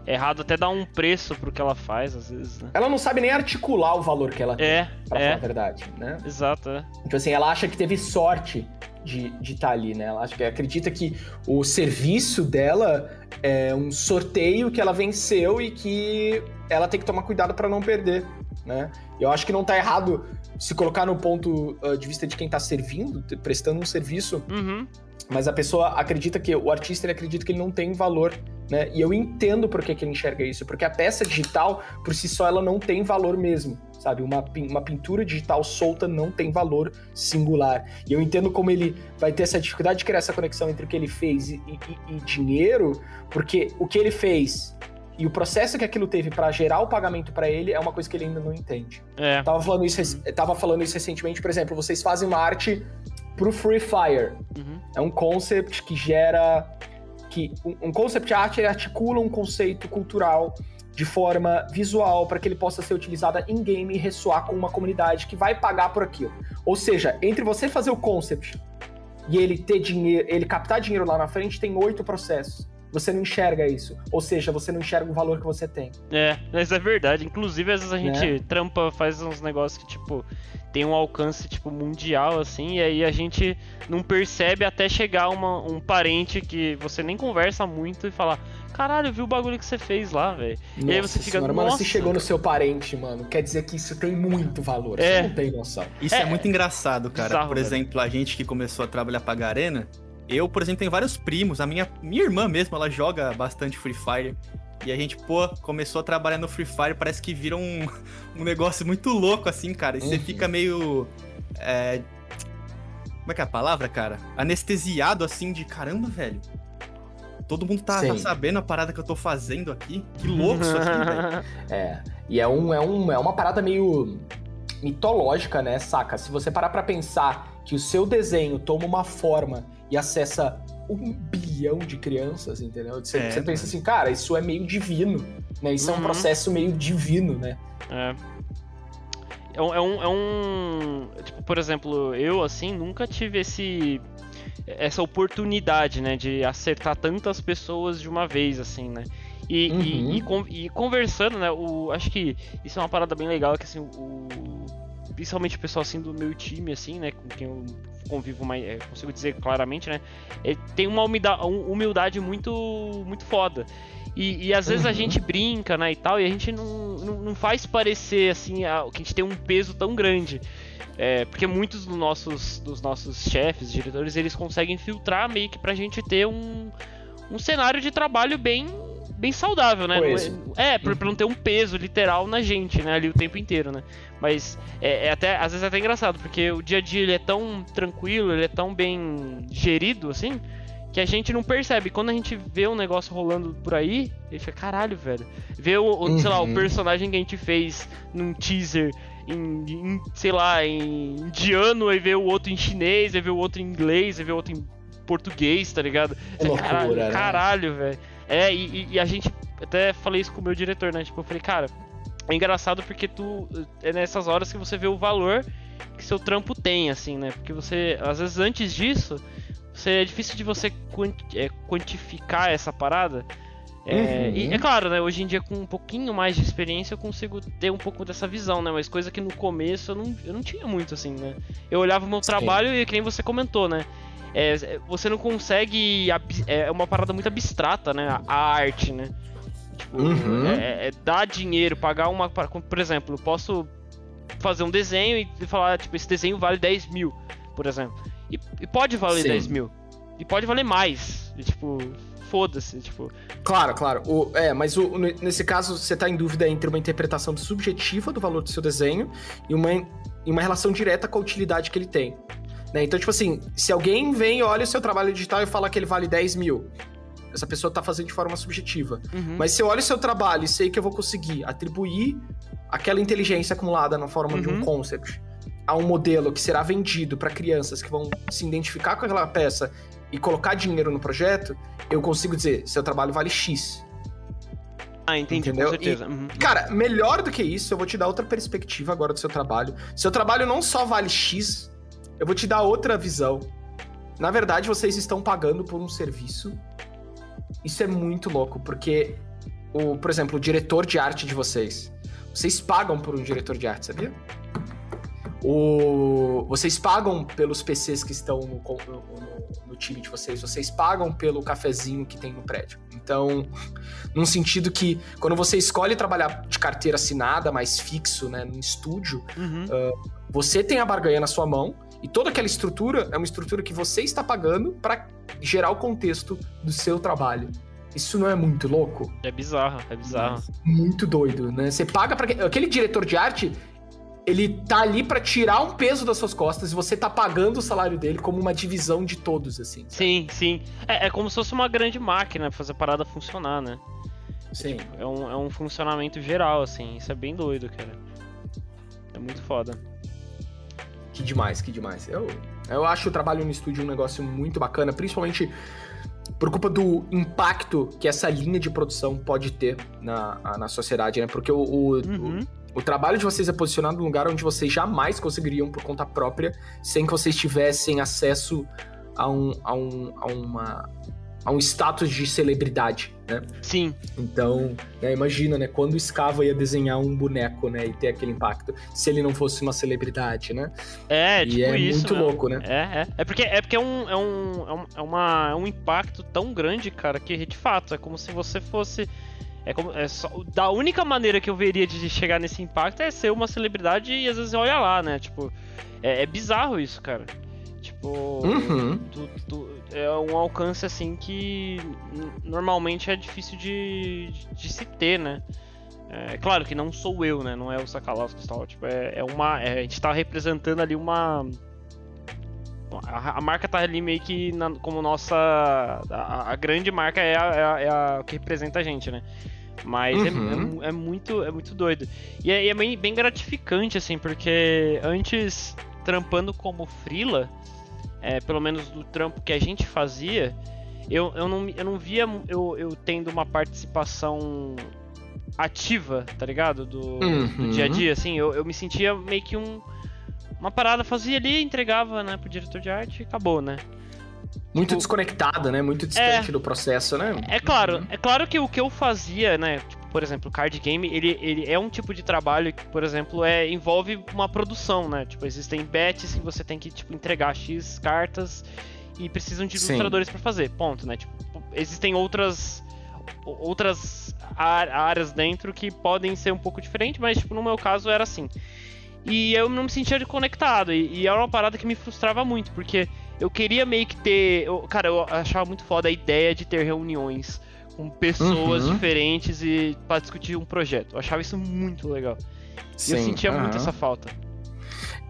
Speaker 2: errado até dar um preço pro que ela faz, às vezes, né?
Speaker 4: Ela não sabe nem articular o valor que ela tem,
Speaker 2: É,
Speaker 4: pra falar a
Speaker 2: é,
Speaker 4: verdade, né?
Speaker 2: exato, é.
Speaker 4: Então, assim, ela acha que teve sorte de estar ali, né? Ela acha que acredita que o serviço dela é um sorteio que ela venceu e que ela tem que tomar cuidado para não perder, né? Eu acho que não tá errado se colocar no ponto ah, de vista de quem tá servindo, prestando um serviço,
Speaker 2: Uhum.
Speaker 4: Mas a pessoa acredita que o artista ele acredita que ele não tem valor, né? E eu entendo por que, que ele enxerga isso, porque a peça digital por si só ela não tem valor mesmo, sabe? Uma, uma pintura digital solta não tem valor singular. E eu entendo como ele vai ter essa dificuldade de criar essa conexão entre o que ele fez e, e- e dinheiro, porque o que ele fez e o processo que aquilo teve para gerar o pagamento para ele é uma coisa que ele ainda não entende.
Speaker 2: É.
Speaker 4: Tava falando isso, rec- tava falando isso recentemente, por exemplo, vocês fazem uma arte pro Free Fire.
Speaker 2: Uhum.
Speaker 4: É um concept que gera. que Um, um concept art ele articula um conceito cultural de forma visual para que ele possa ser utilizado em game e ressoar com uma comunidade que vai pagar por aquilo. Ou seja, entre você fazer o concept e ele ter dinheiro, ele captar dinheiro lá na frente, tem oito processos. Você não enxerga isso. Ou seja, você não enxerga o valor que você tem.
Speaker 2: É, mas é verdade. Inclusive, às vezes a gente
Speaker 4: Né?
Speaker 2: trampa, faz uns negócios que, tipo, tem um alcance, tipo, mundial, assim, e aí a gente não percebe até chegar uma, um parente que você nem conversa muito e falar, caralho, eu vi o bagulho que você fez lá, velho. E aí você fica,
Speaker 4: senhora, mano, se
Speaker 2: "Nossa."
Speaker 4: chegou no seu parente, mano, quer dizer que isso tem muito valor.
Speaker 2: É.
Speaker 4: Você não tem noção.
Speaker 1: Isso é,
Speaker 2: É,
Speaker 1: muito engraçado, cara.
Speaker 2: bizarro,
Speaker 1: por
Speaker 2: velho.
Speaker 1: exemplo, a gente que começou a trabalhar pra Garena, eu, por exemplo, tenho vários primos. A minha, minha irmã mesmo, ela joga bastante Free Fire. E a gente, pô, começou a trabalhar no Free Fire, parece que vira um, (laughs) um negócio muito louco, assim, cara. E você
Speaker 4: Uhum.
Speaker 1: fica meio. é, Como é que é a palavra, cara? Anestesiado, assim, de caramba, velho. Todo mundo tá, tá sabendo a parada que eu tô fazendo aqui. Que louco isso aqui, velho. (laughs)
Speaker 4: É. E é, um, é, um, é uma parada meio mitológica, né, saca? Se você parar pra pensar que o seu desenho toma uma forma e acessa um bilhão de crianças, entendeu? Você,
Speaker 1: É,
Speaker 4: você pensa assim, cara, isso é meio divino, né? Isso é um
Speaker 2: Uhum.
Speaker 4: processo meio divino, né?
Speaker 2: É. É um, é um, é um- Tipo, por exemplo, eu, assim, nunca tive esse. Essa oportunidade, né? De acertar tantas pessoas de uma vez, assim, né? E, e-
Speaker 4: Uhum.
Speaker 2: e con- e conversando, né? O, acho que isso é uma parada bem legal, que assim, o. Principalmente o pessoal assim do meu time, assim, né? Com quem eu convivo mais. é, consigo dizer claramente, né? Ele tem uma humilda- um- humildade muito, muito foda. E, e às vezes a
Speaker 4: Uhum.
Speaker 2: gente brinca, né, e tal, e a gente não, não, não faz parecer, assim, a- que a gente tem um peso tão grande. É, porque muitos dos nossos, dos nossos chefes, diretores, eles conseguem filtrar meio que pra gente ter um, um cenário de trabalho bem, bem saudável, né? Não. É, é pra, pra não ter um peso literal na gente, né, ali o tempo inteiro, né? Mas é, é até, às vezes é até engraçado, porque o dia a dia ele é tão tranquilo, ele é tão bem gerido, assim, que a gente não percebe. Quando a gente vê um negócio rolando por aí, ele fica, caralho, velho. Vê o, o, sei lá, o
Speaker 4: Uhum.
Speaker 2: personagem que a gente fez num teaser em, em, sei lá, em indiano, aí vê o outro em chinês, aí vê o outro em inglês, aí vê o outro em português, tá ligado?
Speaker 4: É loucura,
Speaker 2: caralho,
Speaker 4: né?
Speaker 2: caralho, velho. É, e, e- a gente até falei isso com o meu diretor, né? Tipo, eu falei, cara, é engraçado porque tu é nessas horas que você vê o valor que seu trampo tem, assim, né? Porque você, às vezes antes disso, você é difícil de você é, quantificar essa parada. É,
Speaker 4: Uhum.
Speaker 2: E é claro, né? Hoje em dia, com um pouquinho mais de experiência, eu consigo ter um pouco dessa visão, né? Mas coisa que no começo eu não, eu não tinha muito, assim, né? Eu olhava o meu
Speaker 4: Sim.
Speaker 2: trabalho e que nem você comentou, né? É, você não consegue. ab- É uma parada muito abstrata, né? A arte, né? Tipo,
Speaker 4: Uhum.
Speaker 2: é, é dar dinheiro, pagar uma. Por exemplo, eu posso fazer um desenho e falar, tipo, esse desenho vale 10 mil, por exemplo. E, e pode valer
Speaker 4: Sim.
Speaker 2: 10 mil. E pode valer mais. E, tipo, foda-se, tipo.
Speaker 4: Claro, claro. O- é, mas o- ne- nesse caso, você tá em dúvida entre uma interpretação subjetiva do valor do seu desenho e uma, e uma relação direta com a utilidade que ele tem. Né? Então, tipo assim, se alguém vem e olha o seu trabalho digital e fala que ele vale 10 mil, essa pessoa tá fazendo de forma subjetiva.
Speaker 2: uhum.
Speaker 4: Mas se eu olho o seu trabalho e sei que eu vou conseguir atribuir aquela inteligência acumulada na forma de um
Speaker 2: Uhum.
Speaker 4: concept a um modelo que será vendido para crianças que vão se identificar com aquela peça e colocar dinheiro no projeto, eu consigo dizer, seu trabalho vale X.
Speaker 2: Ah, entendi,
Speaker 4: Entendeu?
Speaker 2: com certeza. Uhum.
Speaker 4: Cara, melhor do que isso, eu vou te dar outra perspectiva agora do seu trabalho. Seu trabalho não só vale X, eu vou te dar outra visão. Na verdade, vocês estão pagando por um serviço. Isso é muito louco, porque, o, por exemplo, o diretor de arte de vocês. Vocês pagam por um diretor de arte, sabia? O, vocês pagam pelos PCs que estão no, no- no- time de vocês, vocês pagam pelo cafezinho que tem no prédio. Então, (laughs) num sentido que quando você escolhe trabalhar de carteira assinada, mais fixo, né, no estúdio,
Speaker 2: Uhum.
Speaker 4: você tem a barganha na sua mão e toda aquela estrutura é uma estrutura que você está pagando para gerar o contexto do seu trabalho. Isso não é muito louco?
Speaker 2: É bizarro, é bizarro.
Speaker 4: Muito doido, né? Você paga para aquele diretor de arte, ele tá ali para tirar um peso das suas costas e você tá pagando o salário dele como uma divisão de todos, assim.
Speaker 2: Sim, sim. É, é como se fosse uma grande máquina pra fazer a parada funcionar, né?
Speaker 4: Sim.
Speaker 2: É um, é um funcionamento geral, assim. Isso é bem doido, cara. É muito foda.
Speaker 4: Que demais, que demais. Eu, eu acho o trabalho no estúdio um negócio muito bacana, principalmente por culpa do impacto que essa linha de produção pode ter na, na sociedade, né? Porque o, o,
Speaker 2: Uhum.
Speaker 4: o, o trabalho de vocês é posicionado num lugar onde vocês jamais conseguiriam por conta própria, sem que vocês tivessem acesso a um, a um, a uma, a um status de celebridade, né?
Speaker 2: Sim,
Speaker 4: Então, né, imagina, né? Quando o Scava ia desenhar um boneco, né? E ter aquele impacto, se ele não fosse uma celebridade, né?
Speaker 2: é, tipo
Speaker 4: e é
Speaker 2: isso.
Speaker 4: muito
Speaker 2: mesmo.
Speaker 4: louco, né?
Speaker 2: É, é. É porque, é, porque é, um, é, um, é, um, é, uma, é um impacto tão grande, cara, que de fato é como se você fosse. É como. É só, da única maneira que eu veria de chegar nesse impacto é ser uma celebridade e às vezes olha lá, né? Tipo, é, é bizarro isso, cara. Tipo.
Speaker 4: Uhum.
Speaker 2: tu- tu- é um alcance assim que normalmente é difícil de, de, de se ter, né? É claro que não sou eu, né? Não é o Sakalavski e tal. Tipo, é, é uma. é, a gente tá representando ali uma. A, a marca tá ali meio que na- como nossa. A, a grande marca é a, é a- é a que representa a gente, né? Mas é-
Speaker 4: Uhum.
Speaker 2: é, é muito, é muito doido. E é, e é bem, bem gratificante, assim, porque antes, trampando como frila, é, pelo menos do trampo que a gente fazia, eu, eu, não, eu não via eu, eu tendo uma participação ativa, tá ligado? Do, do
Speaker 4: Uhum.
Speaker 2: dia a dia, assim. Eu, eu me sentia meio que um. Uma parada, fazia ali, entregava, né, pro diretor de arte e acabou, né?
Speaker 4: Muito
Speaker 2: Tipo-
Speaker 4: desconectada, né? Muito distante do processo, né?
Speaker 2: É claro,
Speaker 4: Uhum.
Speaker 2: é claro que o que eu fazia, né, tipo, por exemplo, o card game, ele, ele é um tipo de trabalho que, por exemplo, é, envolve uma produção, né? Tipo, existem bets que você tem que, tipo, entregar X cartas e precisam de ilustradores pra fazer, ponto, né? Tipo, existem outras outras áreas dentro que podem ser um pouco diferentes, mas, tipo, no meu caso era assim. E eu não me sentia conectado, e, e era uma parada que me frustrava muito, porque eu queria meio que ter. eu- cara, eu achava muito foda a ideia de ter reuniões com pessoas
Speaker 4: Uhum.
Speaker 2: diferentes e para discutir um projeto. Eu achava isso muito legal. E eu
Speaker 4: Sim,
Speaker 2: sentia muito
Speaker 4: aham.
Speaker 2: essa falta.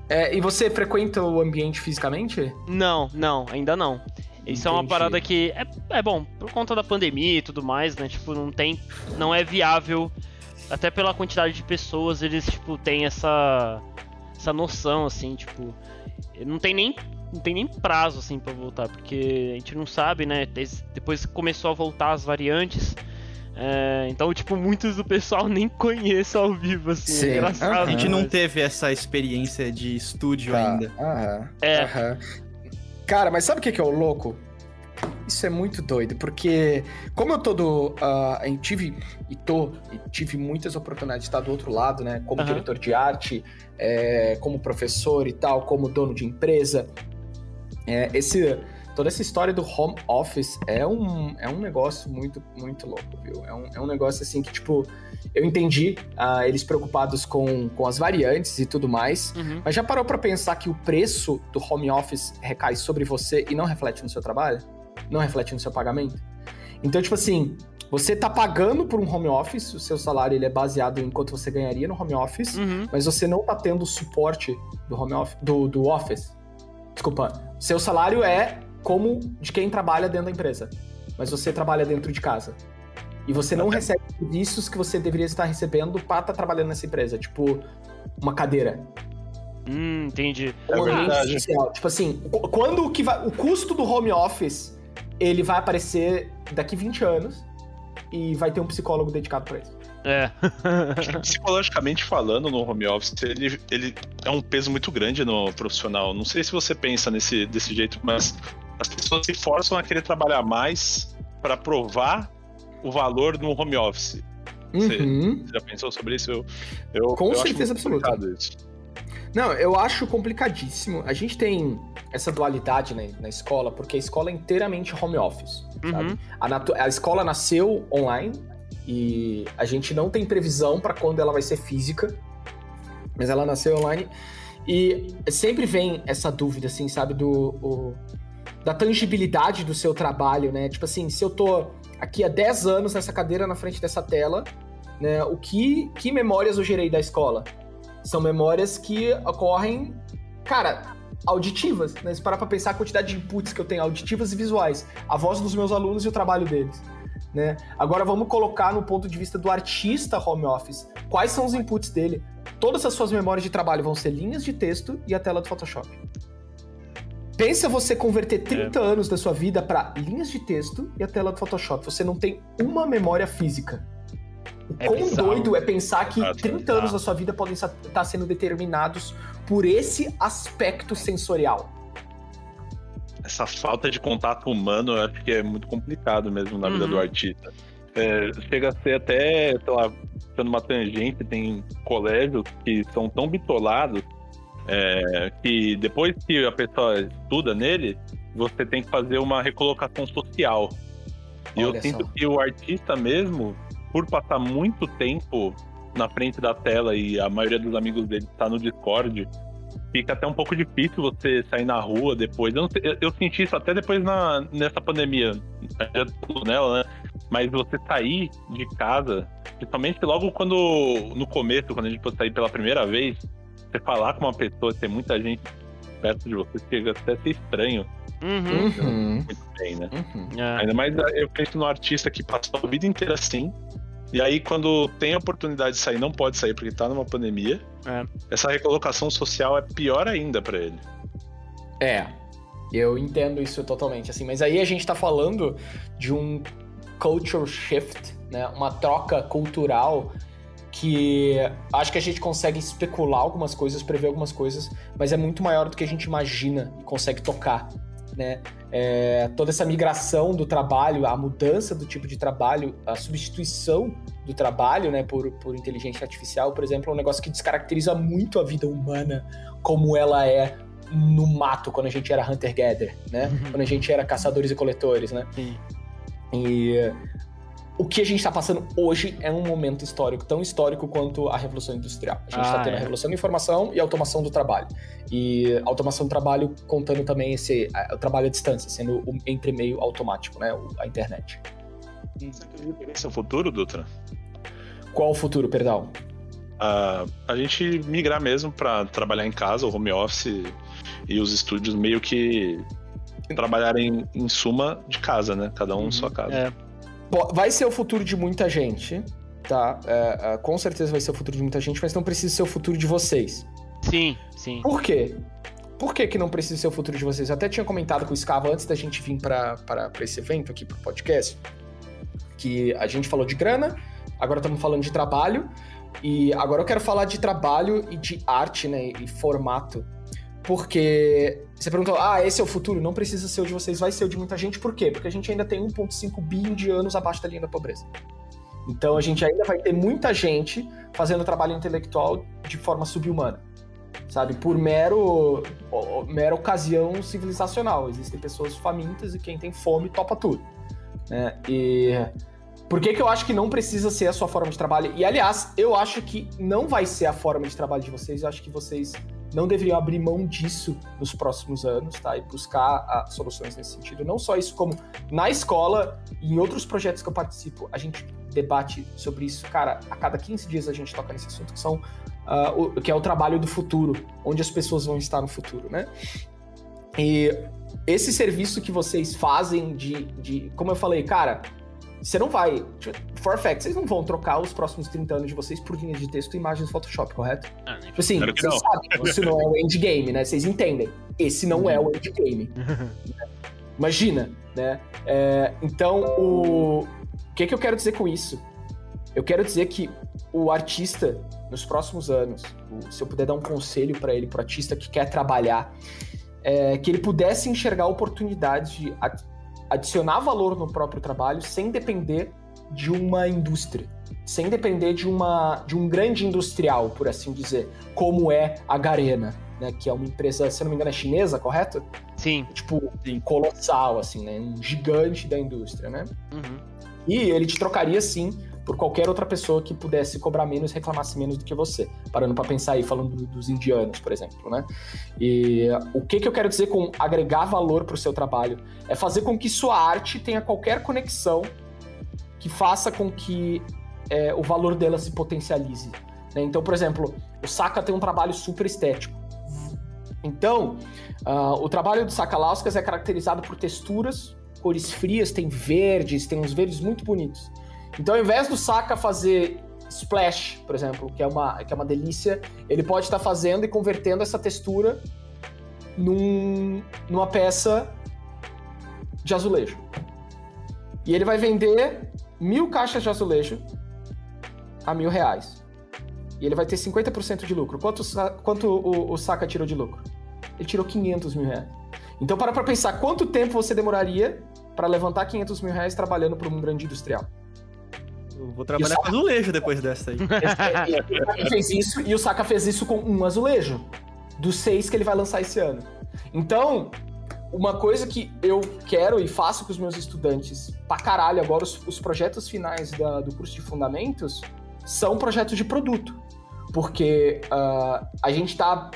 Speaker 4: É, e você frequenta o ambiente fisicamente?
Speaker 2: Não, não, ainda não. Isso é uma
Speaker 4: Entendi.
Speaker 2: parada que é, é bom, por conta da pandemia e tudo mais, né? Tipo, não tem. Não é viável. Até pela quantidade de pessoas, eles, tipo, têm essa. Essa noção, assim, tipo. Não tem nem. Não tem nem prazo, assim, pra voltar, porque a gente não sabe, né? Depois começou a voltar as variantes. é, então, tipo, muitos do pessoal (laughs) nem conhece ao vivo, assim.
Speaker 4: Sim,
Speaker 2: É engraçado.
Speaker 4: aham.
Speaker 1: A gente não teve essa experiência de estúdio
Speaker 4: Tá.
Speaker 1: ainda.
Speaker 4: Aham.
Speaker 2: É.
Speaker 4: aham. Cara, mas sabe o que que é o louco? Isso é muito doido, porque como eu tô do. Uh, eu tive e tô, e tive muitas oportunidades de estar do outro lado, né? Como
Speaker 2: Aham.
Speaker 4: diretor de arte, é, como professor e tal, como dono de empresa. É, esse, toda essa história do home office é um, é um negócio muito, muito louco, viu? É um, é um negócio assim que, tipo, eu entendi ah, eles preocupados com, com as variantes e tudo mais.
Speaker 2: Uhum.
Speaker 4: Mas já parou pra pensar que o preço do home office recai sobre você e não reflete no seu trabalho? Não reflete no seu pagamento? Então, tipo assim, você tá pagando por um home office, o seu salário ele é baseado em quanto você ganharia no home office,
Speaker 2: Uhum.
Speaker 4: mas você não tá tendo o suporte do home office, do, do office. Desculpa, seu salário é como de quem trabalha dentro da empresa, mas você trabalha dentro de casa. E você não recebe serviços que você deveria estar recebendo para estar trabalhando nessa empresa, tipo uma cadeira,
Speaker 2: Hum, entendi.
Speaker 3: É
Speaker 4: ambiente
Speaker 3: verdade.
Speaker 4: social. Tipo assim, qu- quando o que vai, o custo do home office, ele vai aparecer daqui 20 anos e vai ter um psicólogo dedicado para isso.
Speaker 2: É.
Speaker 3: Psicologicamente falando, no home office, ele, ele é um peso muito grande no profissional. Não sei se você pensa nesse, desse jeito, mas as pessoas se forçam a querer trabalhar mais para provar o valor no home office. Você-
Speaker 4: Uhum.
Speaker 3: Você já pensou sobre isso? Eu, eu,
Speaker 4: Com
Speaker 3: eu
Speaker 4: certeza absoluta.
Speaker 3: complicado isso.
Speaker 4: Não, eu acho complicadíssimo. A gente tem essa dualidade né, na escola, porque a escola é inteiramente home office. sabe?
Speaker 2: Uhum.
Speaker 4: A, a escola nasceu online e a gente não tem previsão para quando ela vai ser física, mas ela nasceu online e sempre vem essa dúvida, assim, sabe, do o- da tangibilidade do seu trabalho, né? Tipo assim, se eu tô aqui há 10 anos nessa cadeira na frente dessa tela, né? O que que memórias eu gerei da escola? São memórias que ocorrem, cara, auditivas, né? Se parar pra pensar a quantidade de inputs que eu tenho auditivas e visuais, a voz dos meus alunos e o trabalho deles. Né? Agora vamos colocar no ponto de vista do artista home office. Quais são os inputs dele? Todas as suas memórias de trabalho vão ser linhas de texto e a tela do Photoshop. Pensa você converter 30 anos da sua vida para linhas de texto e a tela do Photoshop. Você não tem uma memória física. O
Speaker 2: É
Speaker 4: quão
Speaker 2: bizarro.
Speaker 4: doido é pensar que
Speaker 3: Exato,
Speaker 4: 30
Speaker 3: bizarro.
Speaker 4: anos da sua vida podem estar sendo determinados por esse aspecto sensorial.
Speaker 3: Essa falta de contato humano, eu acho que é muito complicado mesmo na vida
Speaker 2: Uhum.
Speaker 3: do artista. É, chega a ser até, sei lá, sendo uma tangente, tem colégios que são tão bitolados é, que depois que a pessoa estuda nele, você tem que fazer uma recolocação social. E
Speaker 4: Olha
Speaker 3: eu sinto
Speaker 4: só.
Speaker 3: que o artista mesmo, por passar muito tempo na frente da tela e a maioria dos amigos dele está no Discord, fica até um pouco difícil você sair na rua depois. Eu, não sei- eu- eu senti isso até depois na, nessa pandemia, já tô nela, né? Mas você sair de casa, principalmente logo quando, no começo, quando a gente fosse sair pela primeira vez, você falar com uma pessoa, ter muita gente perto de você, chega até a ser estranho
Speaker 2: Uhum.
Speaker 4: Uhum,
Speaker 3: muito bem, né?
Speaker 4: uhum.
Speaker 2: É.
Speaker 3: Ainda mais eu penso no artista que passou a vida inteira assim. E aí, quando tem a oportunidade de sair, não pode sair porque tá numa pandemia.
Speaker 2: É.
Speaker 3: Essa recolocação social é pior ainda pra ele.
Speaker 4: É, eu entendo isso totalmente, assim, mas aí a gente tá falando de um culture shift, né? Uma troca cultural que acho que a gente consegue especular algumas coisas, prever algumas coisas, mas é muito maior do que a gente imagina e consegue tocar, né? É, toda essa migração do trabalho, a mudança do tipo de trabalho, a substituição do trabalho, né, por, por inteligência artificial, por exemplo, é um negócio que descaracteriza muito a vida humana como ela é no mato quando a gente era hunter-gatherer, né? Quando a gente era caçadores e coletores, né?
Speaker 2: Sim.
Speaker 4: E o que a gente está passando hoje é um momento histórico, tão histórico quanto a Revolução Industrial. A gente está
Speaker 2: Ah,
Speaker 4: tendo
Speaker 2: é.
Speaker 4: a Revolução da Informação e a automação do trabalho. E a automação do trabalho contando também esse a- o trabalho à distância, sendo o entremeio automático, né? o- A internet.
Speaker 3: Esse é o futuro, Dutra?
Speaker 4: Qual o futuro, perdão?
Speaker 3: Ah, a gente migrar mesmo pra trabalhar em casa, o home office e os estúdios meio que trabalharem em suma de casa, né? Cada um
Speaker 2: Uhum.
Speaker 3: sua casa.
Speaker 2: É.
Speaker 4: Vai ser o futuro de muita gente, tá? É, é, com certeza vai ser o futuro de muita gente, mas não precisa ser o futuro de vocês.
Speaker 2: Sim, sim.
Speaker 4: Por quê? Por que, que não precisa ser o futuro de vocês? Eu até tinha comentado com o Scava antes da gente vir para esse evento aqui, pro podcast, que a gente falou de grana, agora estamos falando de trabalho, e agora eu quero falar de trabalho e de arte, né, e formato. Porque você perguntou, ah, esse é o futuro? Não precisa ser o de vocês, vai ser o de muita gente. Por quê? Porque a gente ainda tem 1,5 bilhão de anos abaixo da linha da pobreza. Então a gente ainda vai ter muita gente fazendo trabalho intelectual de forma subhumana, sabe? Por mero, mera ocasião civilizacional. Existem pessoas famintas e quem tem fome topa tudo. Né? E por que, que eu acho que não precisa ser a sua forma de trabalho? E aliás, eu acho que não vai ser a forma de trabalho de vocês. Eu acho que vocês não deveriam abrir mão disso nos próximos anos, tá? E buscar a, ah, soluções nesse sentido. Não só isso, como na escola e em outros projetos que eu participo, a gente debate sobre isso. Cara, a cada 15 dias a gente toca nesse assunto, que, são, uh, o, que é o trabalho do futuro, onde as pessoas vão estar no futuro, né? E esse serviço que vocês fazem de, de como eu falei, cara, você não vai. For fact, vocês não vão trocar os próximos 30 anos de vocês por linhas de texto e imagens do Photoshop, correto? Ah, tipo assim, vocês não. sabem que isso não é o endgame, né? Vocês entendem. Esse não é o endgame. (laughs) Imagina, né? É, então, o... o que, que eu quero dizer com isso? Eu quero dizer que o artista, nos próximos anos, se eu puder dar um conselho para ele, pro artista que quer trabalhar, é, que ele pudesse enxergar a oportunidade de adicionar valor no próprio trabalho sem depender de uma indústria, sem depender de, uma, de um grande industrial, por assim dizer, como é a Garena, né, que é uma empresa, se não me engano, é chinesa, correto?
Speaker 2: Sim.
Speaker 4: Tipo, colossal, assim, né? Um gigante da indústria, né? Uhum. E ele te trocaria, sim, por qualquer outra pessoa que pudesse cobrar menos, reclamasse menos do que você. Parando para pensar aí, falando dos indianos, por exemplo, né? E o que, que eu quero dizer com agregar valor para o seu trabalho? É fazer com que sua arte tenha qualquer conexão que faça com que é, o valor dela se potencialize. Né? Então, por exemplo, o Saka tem um trabalho super estético. Então, uh, o trabalho do Sakalauskas é caracterizado por texturas, cores frias, tem verdes, tem uns verdes muito bonitos. Então, ao invés do Saka fazer splash, por exemplo, que é uma, que é uma delícia, ele pode estar fazendo e convertendo essa textura num, numa peça de azulejo. E ele vai vender mil caixas de azulejo a mil reais. E ele vai ter 50% de lucro. Quanto, quanto o, o Saka tirou de lucro? Ele tirou 500 mil reais. Então, para pra pensar quanto tempo você demoraria para levantar 500 mil reais trabalhando para um grande industrial.
Speaker 1: Vou trabalhar com azulejo depois dessa aí.
Speaker 4: Ele fez isso e o Saka fez isso com um azulejo. Dos seis que ele vai lançar esse ano. Então, uma coisa que eu quero e faço com os meus estudantes pra caralho agora, os, os projetos finais da, do curso de fundamentos são projetos de produto. Porque uh, a gente tá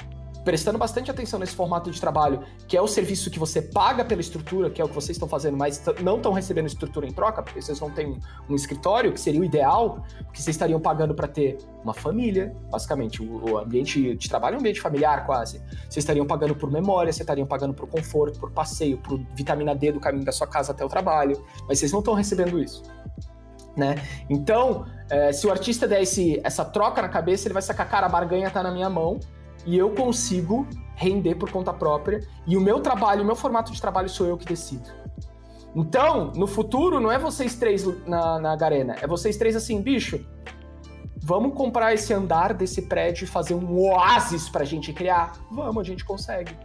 Speaker 4: prestando bastante atenção nesse formato de trabalho, que é o serviço que você paga pela estrutura, que é o que vocês estão fazendo, mas não estão recebendo estrutura em troca, porque vocês não têm um escritório, que seria o ideal, porque vocês estariam pagando para ter uma família, basicamente. O, ambiente de trabalho é um ambiente familiar, quase. Vocês estariam pagando por memória, vocês estariam pagando por conforto, por passeio, por vitamina D do caminho da sua casa até o trabalho, mas vocês não estão recebendo isso. Né? Então, é, se o artista der esse, essa troca na cabeça, ele vai sacar, cara, a barganha tá na minha mão, e eu consigo render por conta própria e o meu trabalho, o meu formato de trabalho sou eu que decido. Então, no futuro, não é vocês três na, na Garena, é vocês três assim, bicho, vamos comprar esse andar desse prédio e fazer um oásis pra gente criar? Vamos, a gente consegue.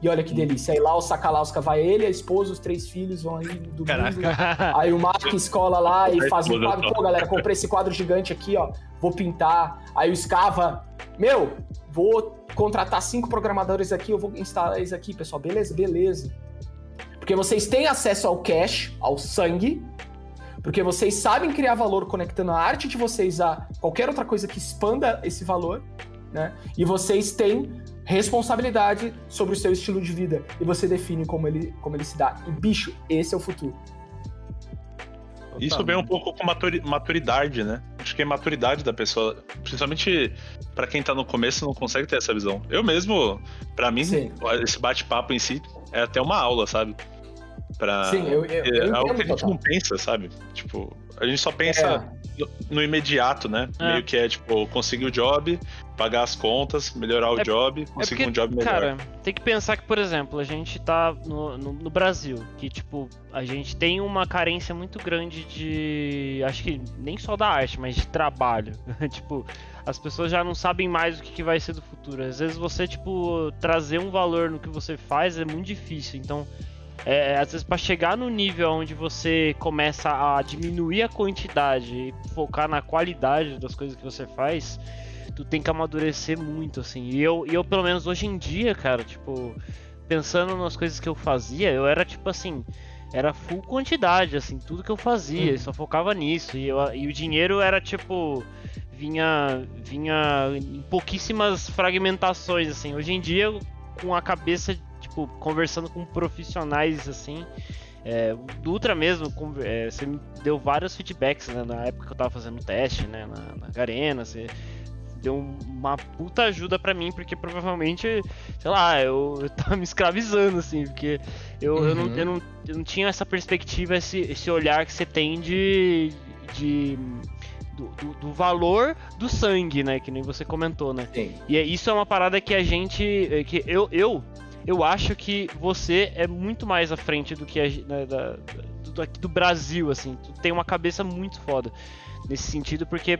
Speaker 4: E olha que delícia. Aí lá o Sakalauska vai ele, a esposa, os três filhos vão aí do Caraca. Aí o Mark escola lá e faz um quadro. Pô, galera, comprei esse quadro gigante aqui, ó. Vou pintar. Aí o Scava, meu, vou contratar cinco programadores aqui, eu vou instalar eles aqui, pessoal. Beleza? Beleza. Porque vocês têm acesso ao cash, ao sangue, porque vocês sabem criar valor conectando a arte de vocês a qualquer outra coisa que expanda esse valor, né? E vocês têm responsabilidade sobre o seu estilo de vida e você define como ele, como ele se dá. E bicho, esse é o futuro.
Speaker 3: Isso vem um pouco com maturidade, né? Acho que é maturidade da pessoa, principalmente para quem tá no começo não consegue ter essa visão. Eu mesmo, para mim, Sim. esse bate-papo em si é até uma aula, sabe? Pra...
Speaker 4: Sim, eu, eu, eu
Speaker 3: é algo que a gente
Speaker 4: total.
Speaker 3: não pensa, sabe? Tipo, a gente só pensa
Speaker 4: É.
Speaker 3: no, no imediato, né?
Speaker 2: É.
Speaker 3: Meio que é, tipo, conseguir o job, pagar as contas, melhorar o
Speaker 2: É-
Speaker 3: job,
Speaker 2: É
Speaker 3: conseguir
Speaker 2: porque,
Speaker 3: um job melhor.
Speaker 2: cara, tem que pensar que, por exemplo, a gente tá no, no, no Brasil, que, tipo, a gente tem uma carência muito grande de. Acho que nem só da arte, mas de trabalho. (laughs) tipo, as pessoas já não sabem mais o que, que vai ser do futuro. Às vezes você, tipo, trazer um valor no que você faz é muito difícil. Então, é, às vezes para chegar no nível onde você começa a diminuir a quantidade e focar na qualidade das coisas que você faz, tu tem que amadurecer muito, assim. E eu, e eu pelo menos hoje em dia, cara, tipo, pensando nas coisas que eu fazia, eu era tipo assim, era full quantidade, assim, tudo que eu fazia, eu só focava nisso. E, eu, e o dinheiro era tipo. Vinha, vinha em pouquíssimas fragmentações, assim. Hoje em dia, com a cabeça, tipo, conversando com profissionais, assim, é, o Dutra mesmo, com- é, você me deu vários feedbacks né, na época que eu tava fazendo o teste, né, na, na Garena, você deu uma puta ajuda pra mim, porque provavelmente, sei lá, eu, (laughs) eu tava me escravizando, assim, porque eu, eu, não,
Speaker 4: Uhum.
Speaker 2: eu, não, eu não tinha essa perspectiva, esse, esse olhar que você tem de. de do, do- do valor do sangue, né? Que nem você comentou, né?
Speaker 4: Sim.
Speaker 2: E é- isso é uma parada que a gente. é, que eu, eu, eu acho que você é muito mais à frente do que a, né, da, do, do Brasil, assim. Tu tem uma cabeça muito foda nesse sentido, porque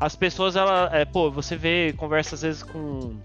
Speaker 2: as pessoas, ela. É, pô, você vê, conversa às vezes com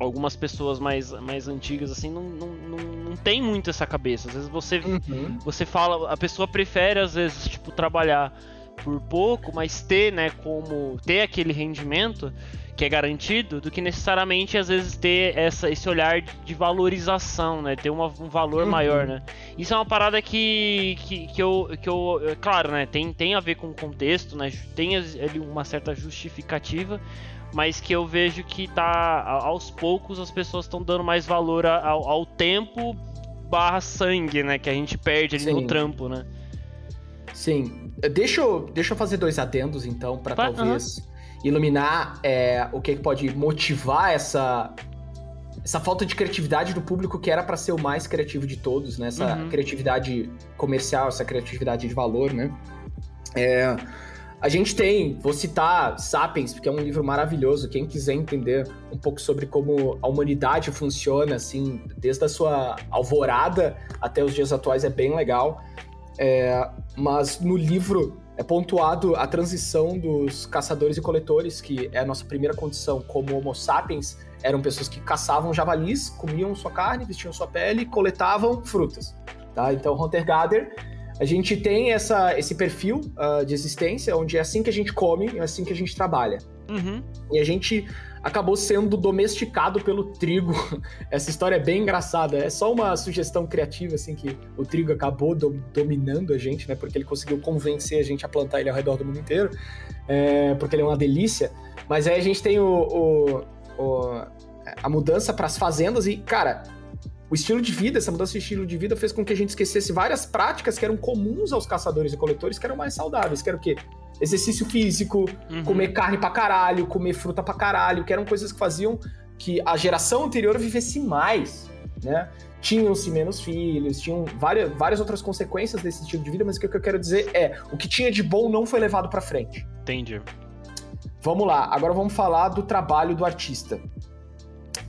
Speaker 2: algumas pessoas mais, mais antigas, assim, não, não, não, não tem muito essa cabeça. Às vezes você
Speaker 4: Uhum.
Speaker 2: você fala, a pessoa prefere às vezes, tipo, trabalhar por pouco, mas ter, né, como ter aquele rendimento que é garantido, do que necessariamente às vezes ter essa, esse olhar de valorização, né, ter uma- um valor
Speaker 4: Uhum.
Speaker 2: maior, né. Isso é uma parada que, que, que eu, que eu, é claro, né, tem, tem a ver com o contexto, né, tem ali uma certa justificativa, mas que eu vejo que tá, aos poucos as pessoas estão dando mais valor ao, ao tempo barra sangue, né, que a gente perde ali no
Speaker 4: Sim.
Speaker 2: trampo, né.
Speaker 4: Sim. Deixa eu, deixa eu fazer dois adendos, então, pra
Speaker 2: Vai,
Speaker 4: talvez iluminar é, o que que pode motivar essa, essa falta de criatividade do público que era pra ser o mais criativo de todos, né? Essa
Speaker 2: Uhum.
Speaker 4: criatividade comercial, essa criatividade de valor, né? É, a gente tem, vou citar Sapiens, porque é um livro maravilhoso. Quem quiser entender um pouco sobre como a humanidade funciona, assim, desde a sua alvorada até os dias atuais, é bem legal. É, mas no livro é pontuado a transição dos caçadores e coletores, que é a nossa primeira condição como Homo sapiens. Eram pessoas que caçavam javalis, comiam sua carne, vestiam sua pele, coletavam frutas. Tá? Então, hunter-gatherer, a gente tem essa, esse perfil ah, de existência, onde é assim que a gente come, é assim que a gente trabalha.
Speaker 2: Uhum.
Speaker 4: E a gente acabou sendo domesticado pelo trigo. (laughs) Essa história é bem engraçada. É só uma sugestão criativa, assim, que o trigo acabou do- dominando a gente, né? Porque ele conseguiu convencer a gente a plantar ele ao redor do mundo inteiro. é, porque ele é uma delícia. Mas aí a gente tem o, o- o- a mudança para as fazendas e, cara, o estilo de vida, essa mudança de estilo de vida fez com que a gente esquecesse várias práticas que eram comuns aos caçadores e coletores, que eram mais saudáveis, que era o quê? Exercício físico,
Speaker 2: Uhum.
Speaker 4: comer carne pra caralho, comer fruta pra caralho, que eram coisas que faziam que a geração anterior vivesse mais, né? Tinham-se menos filhos, tinham várias, várias outras consequências desse estilo de vida, mas o que eu quero dizer é, o que tinha de bom não foi levado pra frente.
Speaker 2: Entendi.
Speaker 4: Vamos lá, agora vamos falar do trabalho do artista.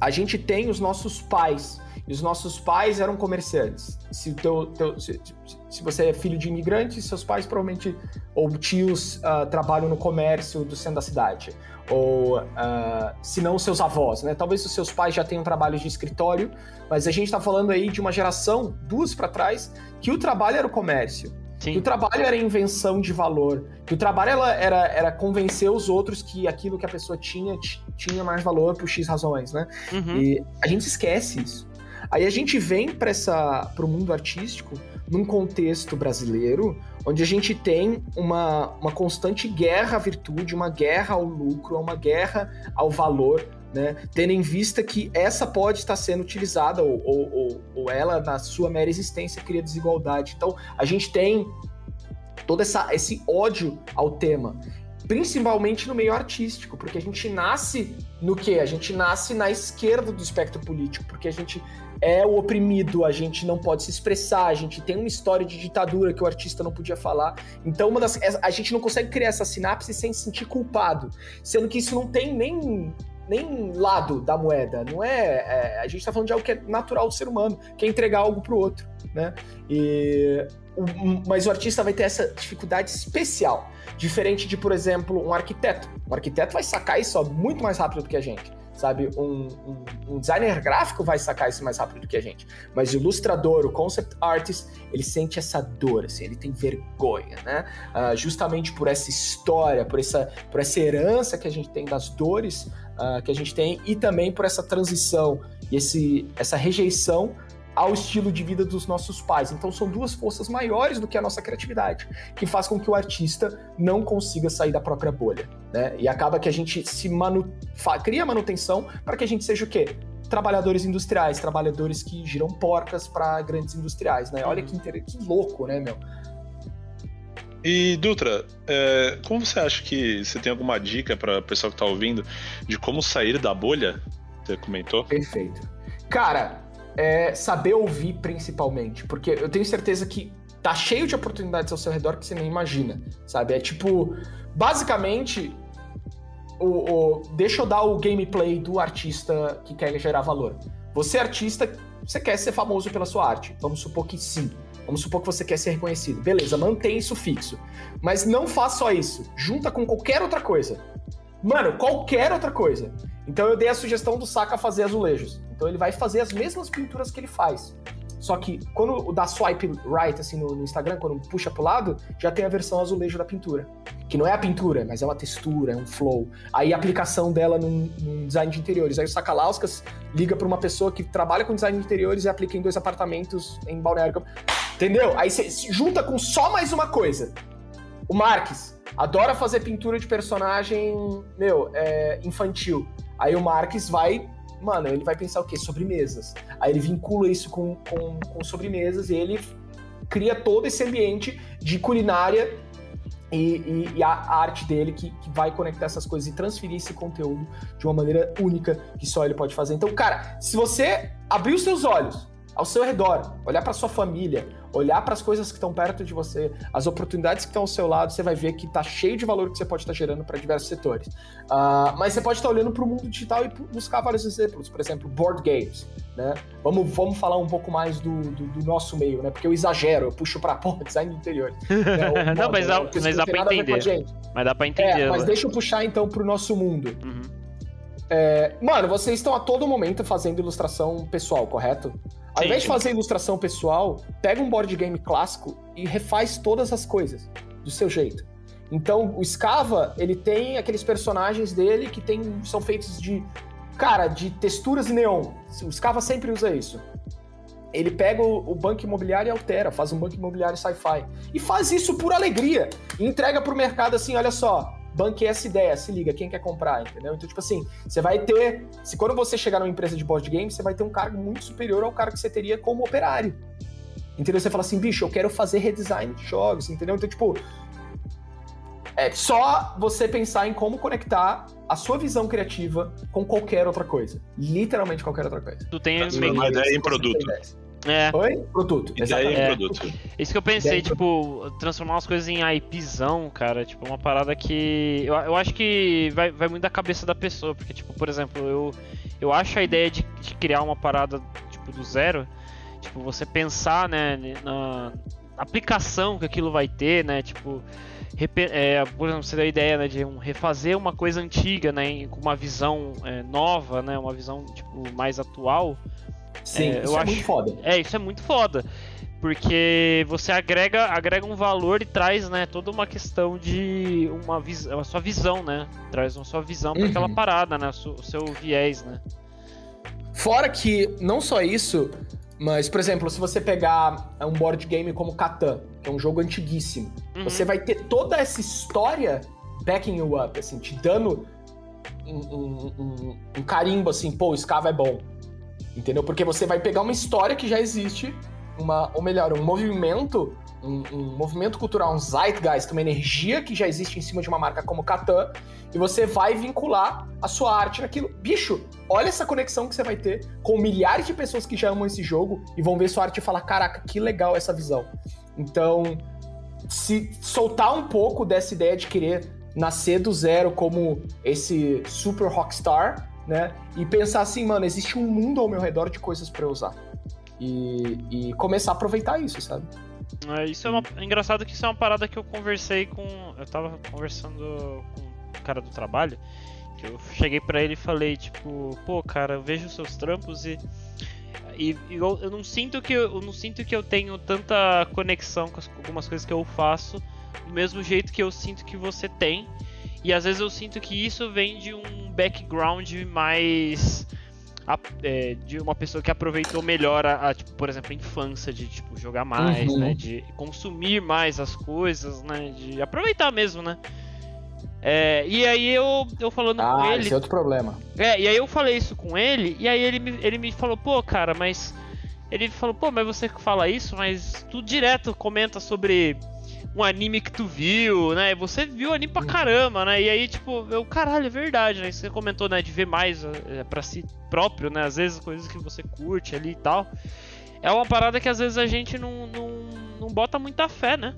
Speaker 4: A gente tem os nossos pais, e os nossos pais eram comerciantes. Se, o teu, teu- se, se você é filho de imigrante, seus pais provavelmente, ou tios, ah, trabalham no comércio do centro da cidade. Ou, ah, se não, seus avós, né? Talvez os seus pais já tenham trabalho de escritório, mas a gente está falando aí de uma geração, duas para trás, que o trabalho era o comércio que o
Speaker 2: Sim.
Speaker 4: trabalho era invenção de valor, que o trabalho era, era convencer os outros que aquilo que a pessoa tinha tinha mais valor por X razões, né?
Speaker 2: Uhum.
Speaker 4: E a gente esquece isso. Aí a gente vem para essa pro mundo artístico num contexto brasileiro, onde a gente tem uma, uma constante guerra à virtude, uma guerra ao lucro, uma guerra ao valor, né? Tendo em vista que essa pode estar sendo utilizada, ou, ou, ou, ou ela, na sua mera existência, cria desigualdade. Então, a gente tem todo essa, esse ódio ao tema, principalmente no meio artístico, porque a gente nasce no quê? A gente nasce na esquerda do espectro político, porque a gente é o oprimido, a gente não pode se expressar, a gente tem uma história de ditadura que o artista não podia falar. Então, uma das, a gente não consegue criar essa sinapse sem se sentir culpado, sendo que isso não tem nem nem lado da moeda, não é, é, a gente está falando de algo que é natural do ser humano, que é entregar algo para o outro, né? E o, mas o artista vai ter essa dificuldade especial, diferente de, por exemplo, um arquiteto. Um arquiteto vai sacar isso muito mais rápido do que a gente sabe? Um, um, um, designer gráfico vai sacar isso mais rápido do que a gente. Mas o ilustrador, o concept artist, ele sente essa dor, assim, ele tem vergonha, né? Uh, justamente por essa história, por essa, por essa herança que a gente tem das dores uh, que a gente tem e também por essa transição e esse, essa rejeição ao estilo de vida dos nossos pais. Então são duas forças maiores do que a nossa criatividade, que faz com que o artista não consiga sair da própria bolha, né? E acaba que a gente se manu... cria manutenção para que a gente seja o quê? Trabalhadores industriais, trabalhadores que giram porcas para grandes industriais, né? Olha que, inter... que louco, né, meu?
Speaker 3: E Dutra, é, como você acha que você tem alguma dica para o pessoal que está ouvindo de como sair da bolha? Você comentou?
Speaker 4: Perfeito. Cara, é saber ouvir principalmente, porque eu tenho certeza que tá cheio de oportunidades ao seu redor que você nem imagina, sabe? É tipo, basicamente, o, o, deixa eu dar o gameplay do artista que quer gerar valor. Você artista, você quer ser famoso pela sua arte. Vamos supor que sim. Vamos supor que você quer ser reconhecido. Beleza, mantém isso fixo. Mas não faz só isso. Junta com qualquer outra coisa. Mano, qualquer outra coisa. Então eu dei a sugestão do Saka fazer azulejos. Então ele vai fazer as mesmas pinturas que ele faz. Só que quando dá swipe right assim no, no, Instagram, quando puxa pro lado, já tem a versão azulejo da pintura. Que não é a pintura, mas é uma textura, é um flow. Aí a aplicação dela num, num design de interiores. Aí o Sakalauskas liga para uma pessoa que trabalha com design de interiores e aplica em dois apartamentos em Balneário. Entendeu? Aí você junta com só mais uma coisa. O Marques adora fazer pintura de personagem, meu, é, infantil. Aí o Marques vai mano, ele vai pensar o quê? Sobremesas. Aí ele vincula isso com, com, com sobremesas e ele cria todo esse ambiente de culinária e, e, e a arte dele que, que, vai conectar essas coisas e transferir esse conteúdo de uma maneira única que só ele pode fazer. Então, cara, se você abrir os seus olhos ao seu redor, olhar para sua família, olhar para as coisas que estão perto de você, as oportunidades que estão ao seu lado, você vai ver que está cheio de valor que você pode estar tá gerando para diversos setores. Uh, mas você pode estar tá olhando para o mundo digital e buscar vários exemplos, por exemplo, board games. Né? Vamos, vamos falar um pouco mais do, do, do nosso meio, né? Porque eu exagero, eu puxo para (laughs) design interior.
Speaker 2: Né? (laughs) não, mas, dá, mas dá para entender. Mas dá para entender.
Speaker 4: É, mas deixa eu puxar então para o nosso mundo. Uhum. É, mano, vocês estão a todo momento fazendo ilustração pessoal, correto? Ao invés de fazer ilustração pessoal, pega um board game clássico e refaz todas as coisas do seu jeito. Então, o Scava, ele tem aqueles personagens dele que tem, são feitos de, cara, de texturas neon. O Scava sempre usa isso. Ele pega o, o banco imobiliário e altera, faz um banco imobiliário sci-fi. E faz isso por alegria. E entrega pro mercado assim, olha só, banque essa ideia, se liga, quem quer comprar, entendeu? Então, tipo assim, você vai ter. Se quando você chegar numa empresa de board game, você vai ter um cargo muito superior ao cargo que você teria como operário. Entendeu? Você fala assim, bicho, eu quero fazer redesign de jogos, entendeu? Então, tipo. É só você pensar em como conectar a sua visão criativa com qualquer outra coisa. Literalmente qualquer outra coisa.
Speaker 2: Tu tem
Speaker 3: uma ideia em produto.
Speaker 4: É. Oi? Produto.
Speaker 3: Exatamente. É, produto.
Speaker 2: Isso que eu pensei, tipo, transformar as coisas em IPzão, cara, tipo, uma parada que. Eu, eu acho que vai, vai muito da cabeça da pessoa, porque, tipo, por exemplo, eu, eu acho a ideia de, de criar uma parada, tipo, do zero, tipo, você pensar, né, na aplicação que aquilo vai ter, né, tipo. É, por exemplo, você deu a ideia né, de um, refazer uma coisa antiga, né, com uma visão é, nova, né, uma visão tipo mais atual.
Speaker 4: Sim, é, isso é acho, muito foda.
Speaker 2: É, isso é muito foda. Porque você agrega, agrega um valor e traz, né, toda uma questão de uma visão, a sua visão, né? Traz uma sua visão para aquela uhum. parada, né? O seu viés, né?
Speaker 4: Fora que não só isso, mas, por exemplo, se você pegar um board game como Catan, que é um jogo antiguíssimo, uhum. você vai ter toda essa história backing you up, assim, te dando um, um, um, um carimbo, assim, pô, o Scava é bom. Entendeu? Porque você vai pegar uma história que já existe, uma, ou melhor, um movimento um, um, movimento cultural, um zeitgeist, uma energia que já existe em cima de uma marca como Catan, e você vai vincular a sua arte naquilo. Bicho, olha essa conexão que você vai ter com milhares de pessoas que já amam esse jogo e vão ver sua arte e falar: caraca, que legal essa visão. Então, se soltar um pouco dessa ideia de querer nascer do zero como esse super rockstar, né? E pensar assim, mano, existe um mundo ao meu redor de coisas para usar. E, e começar a aproveitar isso, sabe?
Speaker 2: É, isso é, uma, é engraçado que isso é uma parada que eu conversei com. Eu tava conversando com o cara do trabalho. Que eu cheguei para ele e falei, tipo, pô, cara, eu vejo seus trampos e. E, e eu, eu, não sinto que eu, eu, não sinto que eu tenho tanta conexão com, as, com algumas coisas que eu faço do mesmo jeito que eu sinto que você tem. E às vezes eu sinto que isso vem de um background mais é, de uma pessoa que aproveitou melhor a, a, tipo, por exemplo, a infância de tipo jogar mais, uhum. né, de consumir mais as coisas, né, de aproveitar mesmo, né. É, e aí eu, eu falando
Speaker 4: ah,
Speaker 2: com ele.
Speaker 4: Esse é outro problema.
Speaker 2: É, e aí eu falei isso com ele, e aí ele me, ele me falou, pô, cara, mas. Ele falou, pô, mas você fala isso, mas tu direto comenta sobre um anime que tu viu, né? Você viu anime pra caramba, né? E aí, tipo, eu, caralho, é verdade, né? Você comentou, né, de ver mais é, para si próprio, né? Às vezes coisas que você curte ali e tal. É uma parada que às vezes a gente não, não, não bota muita fé, né?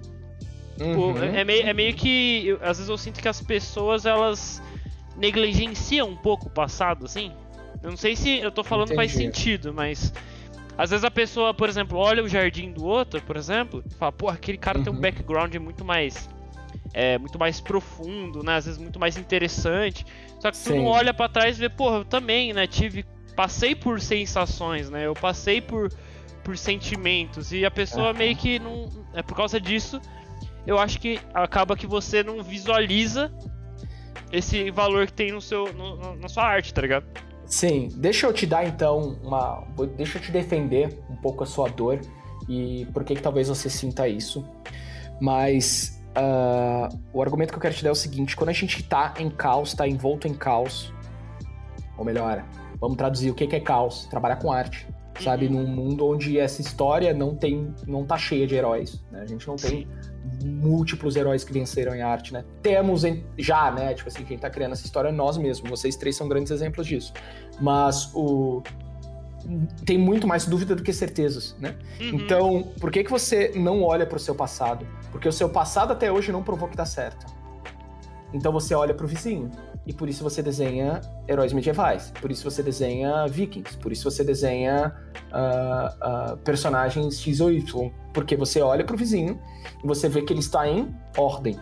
Speaker 2: Tipo, uhum. é, meio, é meio que. Eu, às vezes eu sinto que as pessoas elas negligenciam um pouco o passado, assim. Eu não sei se eu tô falando Entendi. faz sentido, mas às vezes a pessoa, por exemplo, olha o jardim do outro, por exemplo, e fala, pô, aquele cara uhum. tem um uhum. background muito mais. É, muito mais profundo, né? Às vezes muito mais interessante. Só que Sim. tu não olha para trás e vê, pô, eu também, né? Tive. Passei por sensações, né? Eu passei por, por sentimentos. E a pessoa uhum. meio que não. É por causa disso. Eu acho que acaba que você não visualiza esse valor que tem no seu, no, na sua arte, tá ligado?
Speaker 4: Sim, deixa eu te dar então uma. Deixa eu te defender um pouco a sua dor e por que, que talvez você sinta isso. Mas uh, o argumento que eu quero te dar é o seguinte: quando a gente tá em caos, tá envolto em caos, ou melhor, vamos traduzir o que, que é caos? Trabalhar com arte. Sabe, uhum. num mundo onde essa história não tem, não tá cheia de heróis, né? A gente não tem Sim múltiplos heróis que venceram em arte, né? Temos em, já, né? Tipo assim, quem tá criando essa história é nós mesmos. Vocês três são grandes exemplos disso. Mas o tem muito mais dúvida do que certezas, né? Uhum. Então, por que que você não olha para o seu passado? Porque o seu passado até hoje não provou que tá certo. Então você olha para o vizinho e por isso você desenha heróis medievais, por isso você desenha vikings, por isso você desenha uh, uh, personagens X ou Y, porque você olha para o vizinho e você vê que ele está em ordem.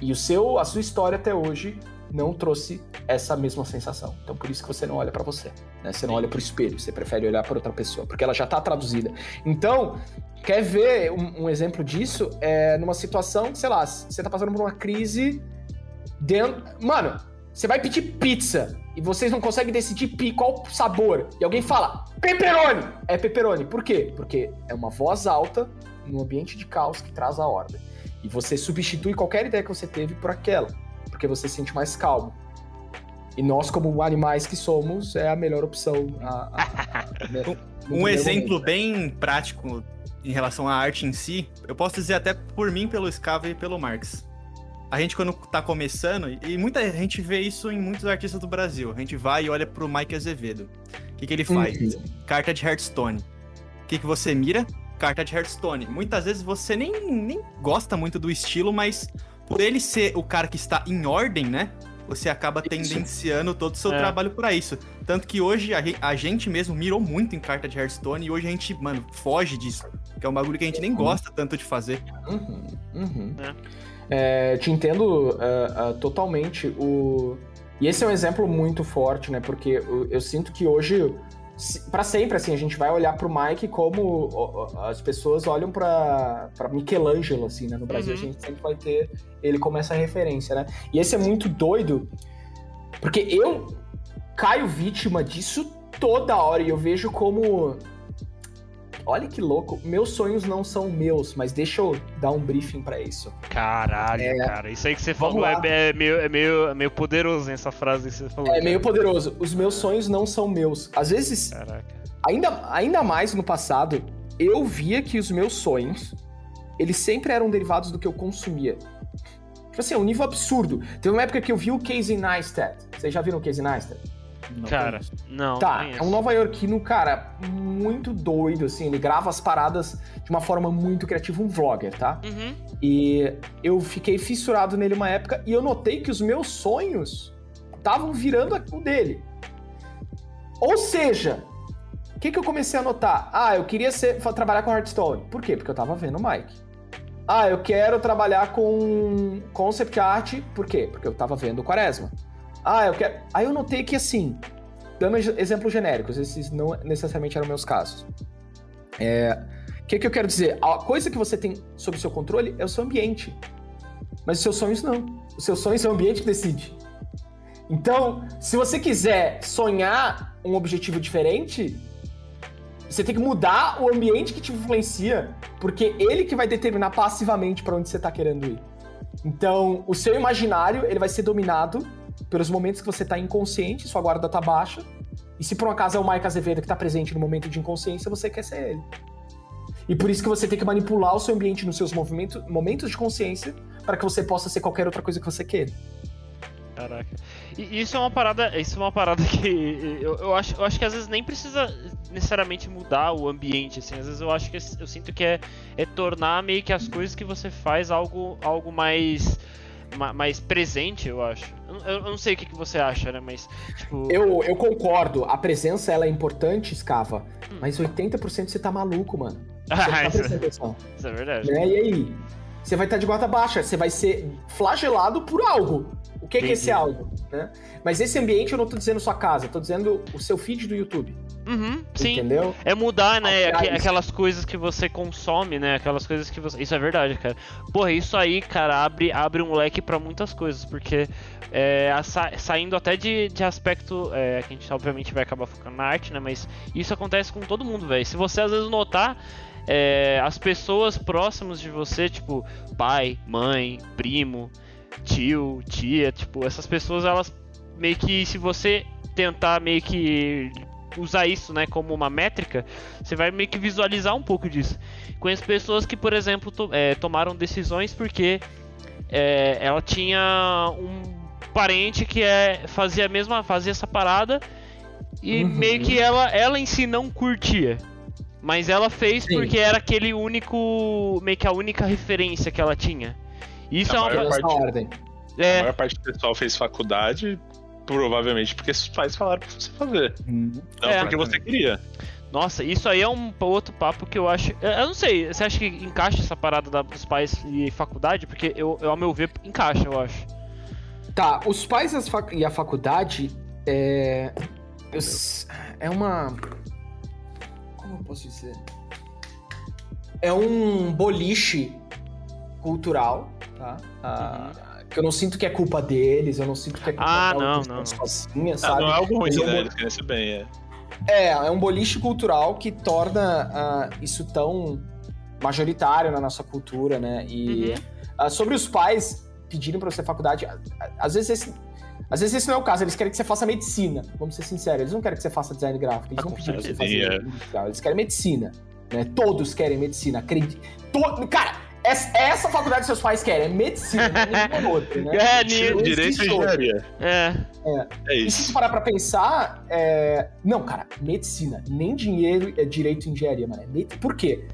Speaker 4: E o seu, a sua história até hoje não trouxe essa mesma sensação. Então por isso que você não olha para você, né? Você não olha para o espelho, você prefere olhar para outra pessoa, porque ela já está traduzida. Então, quer ver um, um, exemplo disso? É numa situação, sei lá, você está passando por uma crise dentro, mano, você vai pedir pizza e vocês não conseguem decidir qual sabor. E alguém fala, pepperoni! É pepperoni. Por quê? Porque é uma voz alta num ambiente de caos que traz a ordem. E você substitui qualquer ideia que você teve por aquela, porque você se sente mais calmo. E nós, como animais que somos, é a melhor opção. A, a,
Speaker 1: a, (laughs) um exemplo momento. bem prático em relação à arte em si, eu posso dizer até por mim, pelo Scava e pelo Marx a gente quando tá começando, e muita gente vê isso em muitos artistas do Brasil, a gente vai e olha pro Mike Azevedo. O que, que ele faz? Uhum. Carta de Hearthstone. O que, que você mira? Carta de Hearthstone. Muitas vezes você nem, nem gosta muito do estilo, mas por ele ser o cara que está em ordem, né? Você acaba tendenciando todo o seu é. trabalho para isso. Tanto que hoje a, a, gente mesmo mirou muito em carta de Hearthstone e hoje a gente, mano, foge disso. Que é um bagulho que a gente nem uhum. gosta tanto de fazer.
Speaker 4: Uhum. Uhum. É. É, te entendo uh, uh, totalmente. O... E esse é um exemplo muito forte, né? Porque eu, eu sinto que hoje, para sempre, assim, a gente vai olhar pro Mike como as pessoas olham para Michelangelo, assim, né? No Brasil uhum. a gente sempre vai ter ele como essa referência, né? E esse é muito doido, porque eu caio vítima disso toda hora e eu vejo como Olha que louco. Meus sonhos não são meus, mas deixa eu dar um briefing para isso.
Speaker 2: Caralho, é... cara. Isso aí que você falou é, é, meio, é, meio, é meio poderoso, essa frase que você falou.
Speaker 4: É cara. meio poderoso. Os meus sonhos não são meus. Às vezes, Caraca. Ainda, ainda mais no passado, eu via que os meus sonhos eles sempre eram derivados do que eu consumia. Tipo assim, é um nível absurdo. Teve uma época que eu vi o Casey Neistat. Vocês já viram o Casey Neistat?
Speaker 1: Não
Speaker 2: Cara,
Speaker 1: conheço.
Speaker 2: não.
Speaker 4: Tá,
Speaker 2: conheço.
Speaker 4: é um nova iorquino, cara, muito doido, assim. Ele grava as paradas de uma forma muito criativa, um vlogger, tá?
Speaker 2: Uhum.
Speaker 4: E eu fiquei fissurado nele uma época e eu notei que os meus sonhos estavam virando o dele. Ou seja, o que, que eu comecei a notar? Ah, eu queria ser, trabalhar com Hearthstone. Por quê? Porque eu tava vendo o Mike. Ah, eu quero trabalhar com concept art. Por quê? Porque eu tava vendo o Quaresma. Ah, eu quero. Aí eu notei que assim, dando ex- exemplos genéricos, esses não necessariamente eram meus casos. É, O que, que eu quero dizer? A coisa que você tem sob seu controle é o seu ambiente. Mas os seus sonhos não. Os seus sonhos é o ambiente que decide. Então, se você quiser sonhar um objetivo diferente, você tem que mudar o ambiente que te influencia, porque ele que vai determinar passivamente para onde você tá querendo ir. Então, o seu imaginário, ele vai ser dominado pelos momentos que você tá inconsciente, sua guarda tá baixa, e se por um acaso é o Mike Azevedo que tá presente no momento de inconsciência, você quer ser ele. E por isso que você tem que manipular o seu ambiente nos seus movimentos, momentos de consciência para que você possa ser qualquer outra coisa que você queira.
Speaker 2: Caraca. E isso é uma parada, isso é uma parada (laughs) que eu, eu acho, eu acho que às vezes nem precisa necessariamente mudar o ambiente, assim. Às vezes eu acho que eu sinto que é, é tornar meio que as coisas que você faz algo, algo mais ma- mais presente, eu acho. Eu, não sei o que, que você acha, né? Mas tipo,
Speaker 4: Eu, eu concordo, a presença ela é importante, Scava, mas 80% você tá maluco, mano. (laughs) Você não
Speaker 2: Ah,
Speaker 4: tá
Speaker 2: isso,
Speaker 4: atenção.
Speaker 2: isso é verdade.
Speaker 4: Né? E aí? Você vai estar de guarda baixa, você vai ser flagelado por algo. O que, que é esse algo? Né? Mas esse ambiente eu não tô dizendo sua casa, eu tô dizendo o seu feed do YouTube.
Speaker 2: Uhum, sim.
Speaker 4: Entendeu?
Speaker 2: É mudar, né?
Speaker 4: Isso.
Speaker 2: aquelas coisas que você consome, né? Aquelas coisas que você. Isso é verdade, cara. Porra, isso aí, cara, abre, abre um leque pra muitas coisas, porque é, sa- saindo até de, de aspecto. É, que a gente obviamente vai acabar focando na arte, né? Mas isso acontece com todo mundo, velho. Se você às vezes notar. é, as pessoas próximas de você, tipo pai, mãe, primo, tio, tia, tipo, essas pessoas, elas meio que se você tentar meio que usar isso, né, como uma métrica, você vai meio que visualizar um pouco disso. Conheço pessoas que, por exemplo, to- é, tomaram decisões porque é, ela tinha um parente que é, fazia a mesma, fazia essa parada e
Speaker 4: Uhum.
Speaker 2: meio que ela, ela em si não curtia. Mas ela fez
Speaker 4: Sim.
Speaker 2: porque era aquele único, meio que a única referência que ela tinha. Isso
Speaker 3: A
Speaker 2: é uma
Speaker 3: parte-
Speaker 4: ordem.
Speaker 3: A
Speaker 2: é,
Speaker 3: maior parte do pessoal fez faculdade, provavelmente porque os pais falaram pra você fazer.
Speaker 1: Hum,
Speaker 3: Não
Speaker 2: É.
Speaker 3: porque você queria.
Speaker 2: Nossa, isso aí é um outro papo que eu acho. Eu não sei, você acha que encaixa essa parada da- dos pais e faculdade? Porque eu, eu, ao meu ver, encaixa, eu acho.
Speaker 4: Tá, os pais e a faculdade é. eu É uma. Como eu posso dizer? É um boliche cultural, tá? Ah, que eu não sinto que é culpa deles, eu não sinto que é culpa
Speaker 2: Ah, não,
Speaker 4: que
Speaker 2: não,
Speaker 4: sozinha,
Speaker 3: Ah,
Speaker 4: sabe?
Speaker 3: não é algo ruim,
Speaker 4: é
Speaker 3: né? Eles ser bem, é.
Speaker 4: É, é um boliche cultural que torna ah, isso tão majoritário na nossa cultura, né? E
Speaker 2: Uhum.
Speaker 4: ah, sobre os pais pedirem pra você faculdade, às vezes esse, às vezes esse não é o caso, eles querem que você faça medicina, vamos ser sinceros, eles não querem que você faça design gráfico, eles não pediram pra você
Speaker 3: certeza.
Speaker 4: fazer industrial, eles querem medicina, né? Todos querem medicina, acredite. To- Cara, essa, essa faculdade que seus pais querem, é medicina, não é outra, né?
Speaker 2: É,
Speaker 3: direito e engenharia.
Speaker 2: É.
Speaker 3: É
Speaker 4: E se
Speaker 3: isso.
Speaker 4: você parar pra pensar, é... não, cara, medicina, nem dinheiro é direito e engenharia, mano. É med... Por quê?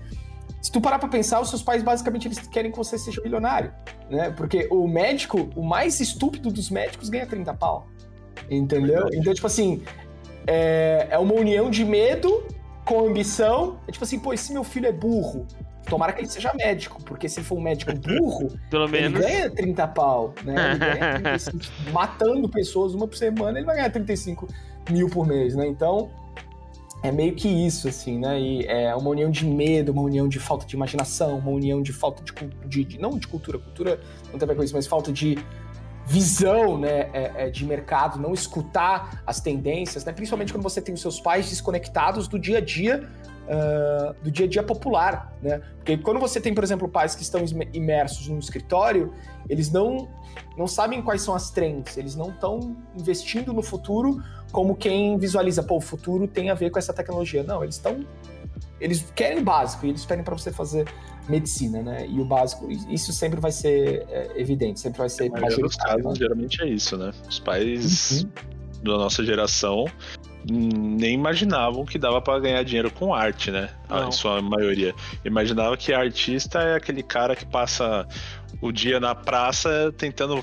Speaker 4: Se tu parar pra pensar, os seus pais basicamente eles querem que você seja milionário, né? Porque o médico, o mais estúpido dos médicos ganha 30 pau. Entendeu?
Speaker 3: Verdade.
Speaker 4: Então, tipo assim, é... é uma união de medo com ambição. É tipo assim, pô, e se meu filho é burro? Tomara que ele seja médico, porque se ele for um médico (laughs) burro,
Speaker 2: Pelo
Speaker 4: ele
Speaker 2: menos.
Speaker 4: ganha 30 pau, né? Ele ganha (laughs) 35, matando pessoas uma por semana, ele vai ganhar 35 mil por mês, né? Então, é meio que isso, assim, né? E é uma união de medo, uma união de falta de imaginação, uma união de falta de, de, de- não de cultura, cultura não tem a ver com isso, mas falta de visão, né, é- é de mercado, não escutar as tendências, né? Principalmente quando você tem os seus pais desconectados do dia a dia, ah, do dia a dia popular, né? Porque quando você tem, por exemplo, pais que estão imersos num escritório, eles não não sabem quais são as trends, eles não estão investindo no futuro como quem visualiza, pô, o futuro tem a ver com essa tecnologia. Não, eles estão eles querem o básico e eles pedem para você fazer medicina, né? E o básico, isso sempre vai ser é, evidente, sempre vai ser
Speaker 3: maioria dos
Speaker 4: majoritário.
Speaker 3: casos,
Speaker 4: né?
Speaker 3: geralmente é isso, né? Os pais
Speaker 4: Uhum.
Speaker 3: da nossa geração nem imaginavam que dava pra ganhar dinheiro com arte, né? Ah,
Speaker 2: Não.
Speaker 3: Em sua maioria. Imaginava que artista é aquele cara que passa o dia na praça tentando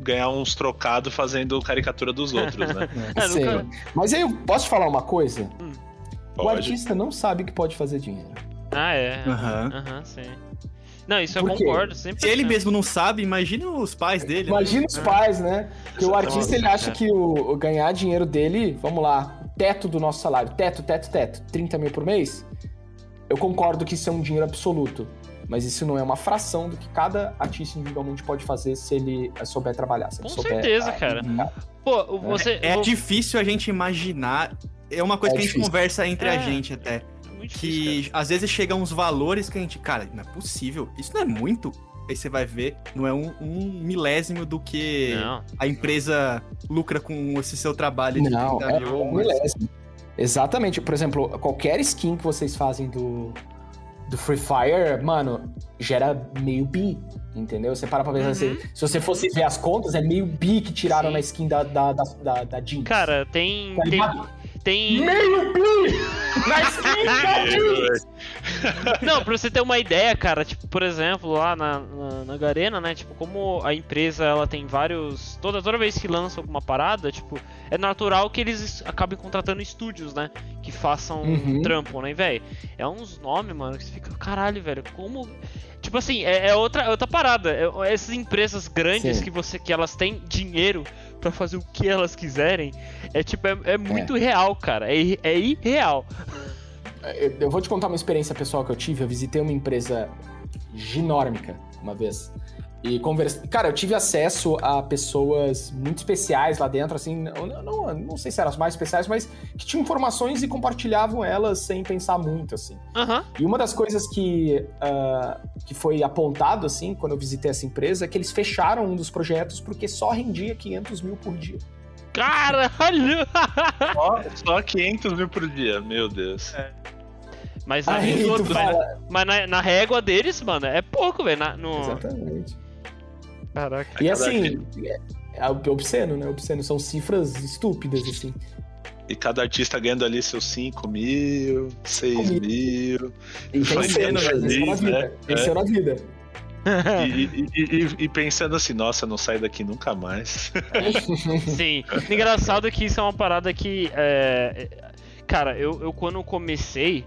Speaker 3: ganhar uns trocados fazendo caricatura dos outros, né? (laughs)
Speaker 2: É,
Speaker 4: Sim.
Speaker 2: nunca-
Speaker 4: Mas aí eu posso te falar uma coisa? O
Speaker 3: Pode.
Speaker 4: artista não sabe que pode fazer dinheiro.
Speaker 2: Ah, é.
Speaker 1: Aham.
Speaker 2: Aham, sim. Não, isso eu
Speaker 4: quê?
Speaker 2: concordo, sempre.
Speaker 1: Se ele mesmo não sabe, imagina os pais dele. né?
Speaker 4: Imagina os pais, né? Que o artista ele acha
Speaker 2: É.
Speaker 4: que o, o ganhar dinheiro dele, vamos lá, o teto do nosso salário, teto, teto, teto, 30 mil por mês. Eu concordo que isso é um dinheiro absoluto. Mas isso não é uma fração do que cada artista individualmente pode fazer se ele souber trabalhar. Se ele
Speaker 2: Com
Speaker 4: souber,
Speaker 2: certeza,
Speaker 4: ah,
Speaker 2: cara.
Speaker 1: Uhum.
Speaker 2: Pô, você.
Speaker 1: É
Speaker 2: vou-
Speaker 1: difícil a gente imaginar. É uma coisa
Speaker 4: É
Speaker 1: que a gente
Speaker 4: difícil.
Speaker 1: conversa entre
Speaker 2: É.
Speaker 1: a gente até.
Speaker 2: Muito difícil,
Speaker 1: Que às vezes chegam uns valores que a gente. Cara, não é possível. Isso não é muito. Aí você vai ver, não é um, um milésimo do que.
Speaker 2: Não.
Speaker 1: a empresa lucra com esse seu trabalho de
Speaker 4: Não,
Speaker 1: 30
Speaker 4: é
Speaker 1: mil
Speaker 4: um milésimo. Exatamente. Por exemplo, qualquer skin que vocês fazem do, do Free Fire, mano, gera meio bi. Entendeu? Você para pra pensar
Speaker 2: Uhum.
Speaker 4: assim. Se você fosse ver as contas, é meio bi que tiraram
Speaker 2: Sim.
Speaker 4: na skin da, da, da, da, da Jinx.
Speaker 2: Cara, tem.
Speaker 4: Tá
Speaker 2: Tem. Tem...
Speaker 4: Meio bi! Na skin da Jinx!
Speaker 2: Não, pra você ter uma ideia, cara, tipo, por exemplo, lá na, na, na Garena, né? Tipo, como a empresa ela tem vários. Toda, toda vez que lança alguma parada, tipo, é natural que eles es- acabem contratando estúdios, né? Que façam
Speaker 4: Uhum.
Speaker 2: trampo, né, velho? É uns nomes, mano, que você fica, caralho, velho, como. Tipo assim, é, é outra, é outra parada. É- essas empresas grandes
Speaker 4: Sim.
Speaker 2: que você que elas têm dinheiro pra fazer o que elas quiserem, é tipo, é, é muito real, cara. É, é irreal.
Speaker 4: Eu, eu vou te contar uma experiência pessoal que eu tive. Eu visitei uma empresa ginórmica uma vez. E conversei. Cara, eu tive acesso a pessoas muito especiais lá dentro, assim. Não, não, não sei se eram as mais especiais, mas que tinham informações e compartilhavam elas sem pensar muito, assim.
Speaker 2: Aham.
Speaker 4: E uma das coisas que, ah, que foi apontado, assim, quando eu visitei essa empresa, é que eles fecharam um dos projetos porque só rendia 500 mil por dia.
Speaker 2: Caralho! (laughs)
Speaker 3: Só, só 500 mil por dia, meu Deus.
Speaker 2: Mas, na,
Speaker 4: Aí tu
Speaker 2: mas,
Speaker 4: fala.
Speaker 2: mas na, na régua deles, mano, é pouco, velho. No...
Speaker 4: Exatamente.
Speaker 2: Caraca.
Speaker 4: E
Speaker 3: Cada
Speaker 4: assim, é, é obsceno, né? Obsceno. São cifras estúpidas, assim.
Speaker 3: E cada artista ganhando ali seus 5 mil, 6
Speaker 4: mil.
Speaker 3: mil.
Speaker 4: E
Speaker 3: Foi
Speaker 4: vencendo,
Speaker 3: feliz, né?
Speaker 4: vida. Venceu na vida.
Speaker 3: E, e- e- e- pensando assim, nossa, não sai daqui nunca mais. (laughs)
Speaker 2: Sim. Engraçado que isso é uma parada que. é, é, Cara, eu, eu quando comecei,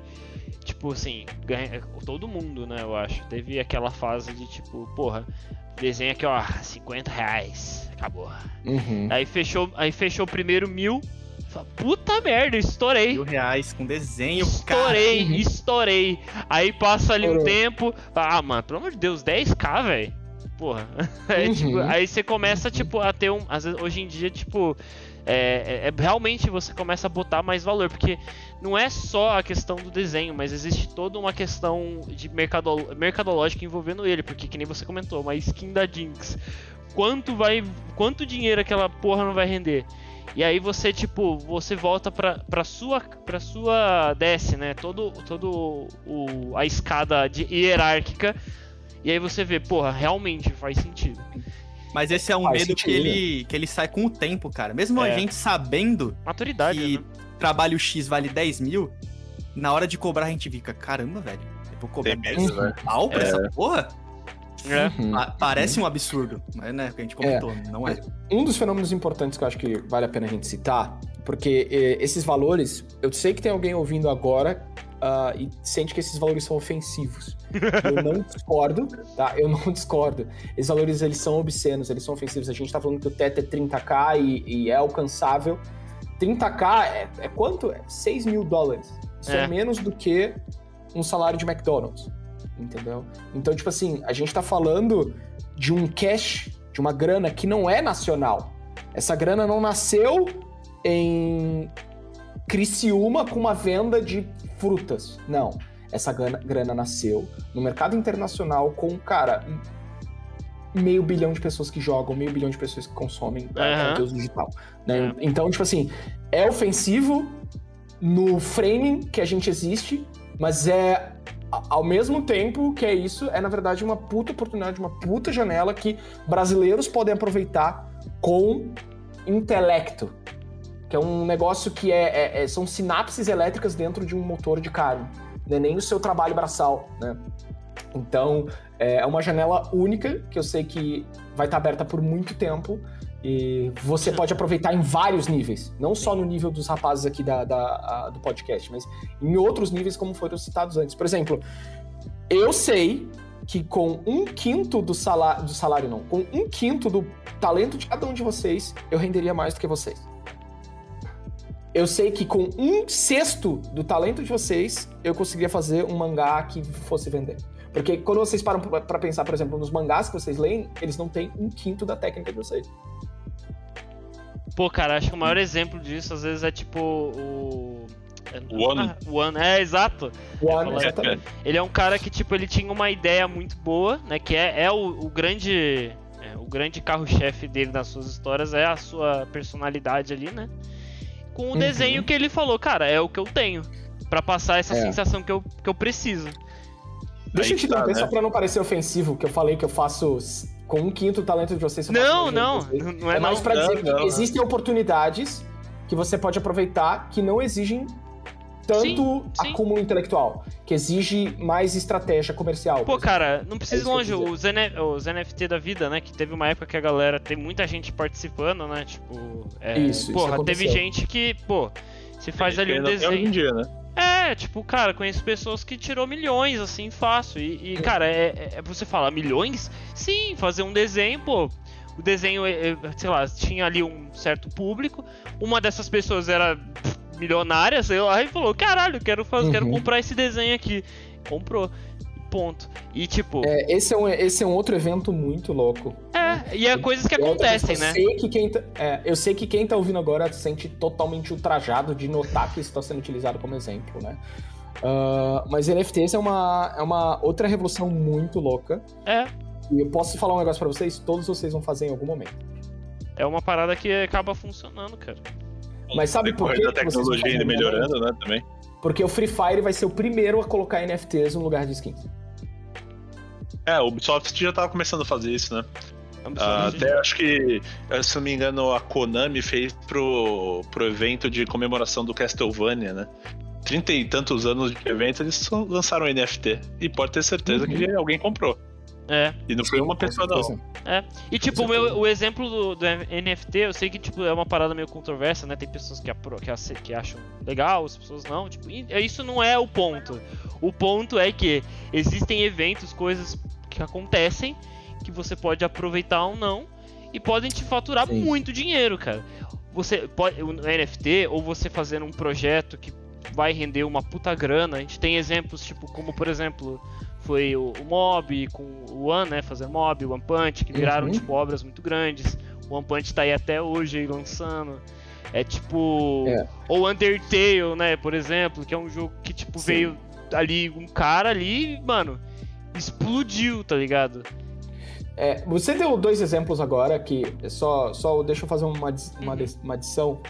Speaker 2: tipo assim, ganha- todo mundo, né, eu acho, teve aquela fase de tipo, porra, desenho aqui, ó, 50 reais. Acabou.
Speaker 4: Uhum.
Speaker 2: Aí fechou, aí fechou o primeiro mil. Puta merda, estourei.
Speaker 1: Mil reais com desenho, cara.
Speaker 2: Estourei,
Speaker 4: Uhum.
Speaker 2: estourei. Aí passa ali um tempo. Ah, mano, pelo amor de Deus, 10k, velho. Porra. Aí, (laughs)
Speaker 4: Uhum.
Speaker 2: tipo, aí você começa, tipo, a ter um. Às vezes, hoje em dia, tipo. É, é- é- realmente você começa a botar mais valor, porque não é só a questão do desenho, mas existe toda uma questão de mercado, mercadológica envolvendo ele, porque que nem você comentou, uma skin da Jinx. Quanto vai. Quanto dinheiro aquela porra não vai render? E aí você, tipo, você volta pra, pra sua. pra sua. desce, né? Todo, todo o, a escada de, hierárquica. E aí você vê, porra, realmente faz sentido.
Speaker 1: Mas esse é um
Speaker 4: Faz
Speaker 1: medo que ele, que ele sai com o tempo, cara. Mesmo a
Speaker 2: É.
Speaker 1: gente sabendo
Speaker 2: Maturidade,
Speaker 1: que
Speaker 2: né?
Speaker 1: trabalho X vale 10 mil, na hora de cobrar a gente fica, caramba, velho, eu vou cobrar
Speaker 3: Tem
Speaker 1: 10
Speaker 3: medo, né?
Speaker 1: pau pra
Speaker 3: É.
Speaker 1: essa porra?
Speaker 2: É.
Speaker 4: Uhum.
Speaker 1: Pa- parece um absurdo, mas né, que a gente comentou, não é.
Speaker 4: Um dos fenômenos importantes que eu acho que vale a pena a gente citar, porque eh, esses valores, eu sei que tem alguém ouvindo agora ah, e sente que esses valores são ofensivos. Eu não (laughs) discordo, tá? Eu não (laughs) discordo. Esses valores, eles são obscenos, eles são ofensivos. A gente tá falando que o teto é 30k e, e é alcançável. 30k é, é quanto? É 6 mil dólares. Isso é.
Speaker 2: É.
Speaker 4: menos do que um salário de McDonald's, entendeu? Então, tipo assim, a gente tá falando de um cash, de uma grana que não é nacional. Essa grana não nasceu em Criciúma com uma venda de frutas. Não. Essa grana, grana nasceu no mercado internacional com, cara, meio bilhão de pessoas que jogam, meio bilhão de pessoas que consomem é,
Speaker 2: Aham.
Speaker 4: conteúdo digital. né?
Speaker 2: É.
Speaker 4: Então, tipo assim, é ofensivo no framing que a gente existe, Mas é ao mesmo tempo que é isso, é na verdade uma puta oportunidade, uma puta janela que brasileiros podem aproveitar com intelecto. Que é um negócio que é, é, é são sinapses elétricas dentro de um motor de carro. Não é nem o seu trabalho braçal, né? Então, é uma janela única que eu sei que vai estar aberta por muito tempo e você pode aproveitar em vários níveis, não só no nível dos rapazes aqui da, da a, do podcast, mas em outros níveis, como foram citados antes. Por exemplo, eu sei que com um quinto do salário, do salário não, com um quinto do talento de cada um de vocês, eu renderia mais do que vocês. Eu sei que com um sexto do talento de vocês, eu conseguiria fazer um mangá que fosse vender. Porque quando vocês param para pensar, por exemplo, nos mangás que vocês leem, eles não têm um quinto da técnica de vocês.
Speaker 2: Pô, cara, acho que o maior exemplo disso às vezes é tipo o.
Speaker 3: One.
Speaker 2: Ah, One, é, exato.
Speaker 4: One, exatamente.
Speaker 2: Ele é um cara que, tipo, ele tinha uma ideia muito boa, né? Que é, é o, o grande. É, o grande carro-chefe dele nas suas histórias é a sua personalidade ali, né? Com o uhum. desenho que ele falou, cara, é o que eu tenho. para passar essa é. sensação que eu, que eu preciso.
Speaker 4: Deixa Aí eu te dar, tá, né? só pra não parecer ofensivo, que eu falei que eu faço com um quinto talento de vocês.
Speaker 2: Não, não, não é,
Speaker 4: é mais
Speaker 2: não,
Speaker 4: pra
Speaker 2: não,
Speaker 4: dizer que existem oportunidades que você pode aproveitar que não exigem tanto sim, sim. acúmulo intelectual, que exige mais estratégia comercial.
Speaker 2: Pô, cara, não precisa é longe, os, N os NFT da vida, né, que teve uma época que a galera, tem muita gente participando, né, tipo... É,
Speaker 4: isso,
Speaker 2: porra,
Speaker 4: isso
Speaker 2: teve gente que, pô, se faz ali um desenho... Hoje
Speaker 3: em dia, né?
Speaker 2: É, tipo, cara, conheço pessoas que tirou milhões, assim, fácil. E, e cara, é, é, é, você fala, milhões? Sim, fazer um desenho, pô. O desenho, é, é, sei lá, tinha ali um certo público. Uma dessas pessoas era milionária, sei lá, e falou: caralho, quero, fazer, uhum. quero comprar esse desenho aqui. Comprou. Ponto. E tipo.
Speaker 4: É, esse, é um, esse é um outro evento muito louco.
Speaker 2: É, e é coisas que acontecem,
Speaker 4: eu
Speaker 2: né?
Speaker 4: Sei que quem tá, é, eu sei que quem tá ouvindo agora se sente totalmente ultrajado de notar que isso está sendo utilizado como exemplo, né? Uh, mas NFTs é uma, é uma outra revolução muito louca.
Speaker 2: É.
Speaker 4: E eu posso falar um negócio pra vocês? Todos vocês vão fazer em algum momento.
Speaker 2: É uma parada que acaba funcionando, cara.
Speaker 4: Mas sabe por quê?
Speaker 3: A tecnologia ainda melhorando, né, também.
Speaker 4: Porque o Free Fire vai ser o primeiro a colocar NFTs no lugar de skins.
Speaker 3: É, o Ubisoft já tava começando a fazer isso, né? Ah, até acho que, se não me engano, a Konami fez pro, pro evento de comemoração do Castlevania, né? Trinta e tantos anos de evento, eles lançaram NFT. E pode ter certeza uhum. que alguém comprou.
Speaker 2: É.
Speaker 3: E não foi uma pessoa, não.
Speaker 2: É. E tipo, o, meu, o exemplo do, do, NFT, eu sei que tipo, é uma parada meio controversa, né? Tem pessoas que, que, que acham legal, as pessoas não. Tipo, é, isso não é o ponto. O ponto é que existem eventos, coisas que acontecem, que você pode aproveitar ou não, e podem te faturar Sim. muito dinheiro, cara. Você pode. O NFT, ou você fazendo um projeto que vai render uma puta grana. A gente tem exemplos, tipo, como por exemplo foi o, o Mob com o One, né? Fazer Mob, o One Punch, que viraram uhum. tipo obras muito grandes. O One Punch tá aí até hoje aí, lançando. É tipo. É. Ou Undertale, né? Por exemplo, que é um jogo que, tipo, Sim. veio ali, um cara ali, mano, explodiu, tá ligado?
Speaker 4: É, você deu dois exemplos agora que só, só deixa eu fazer uma, uma, uhum. uma adição.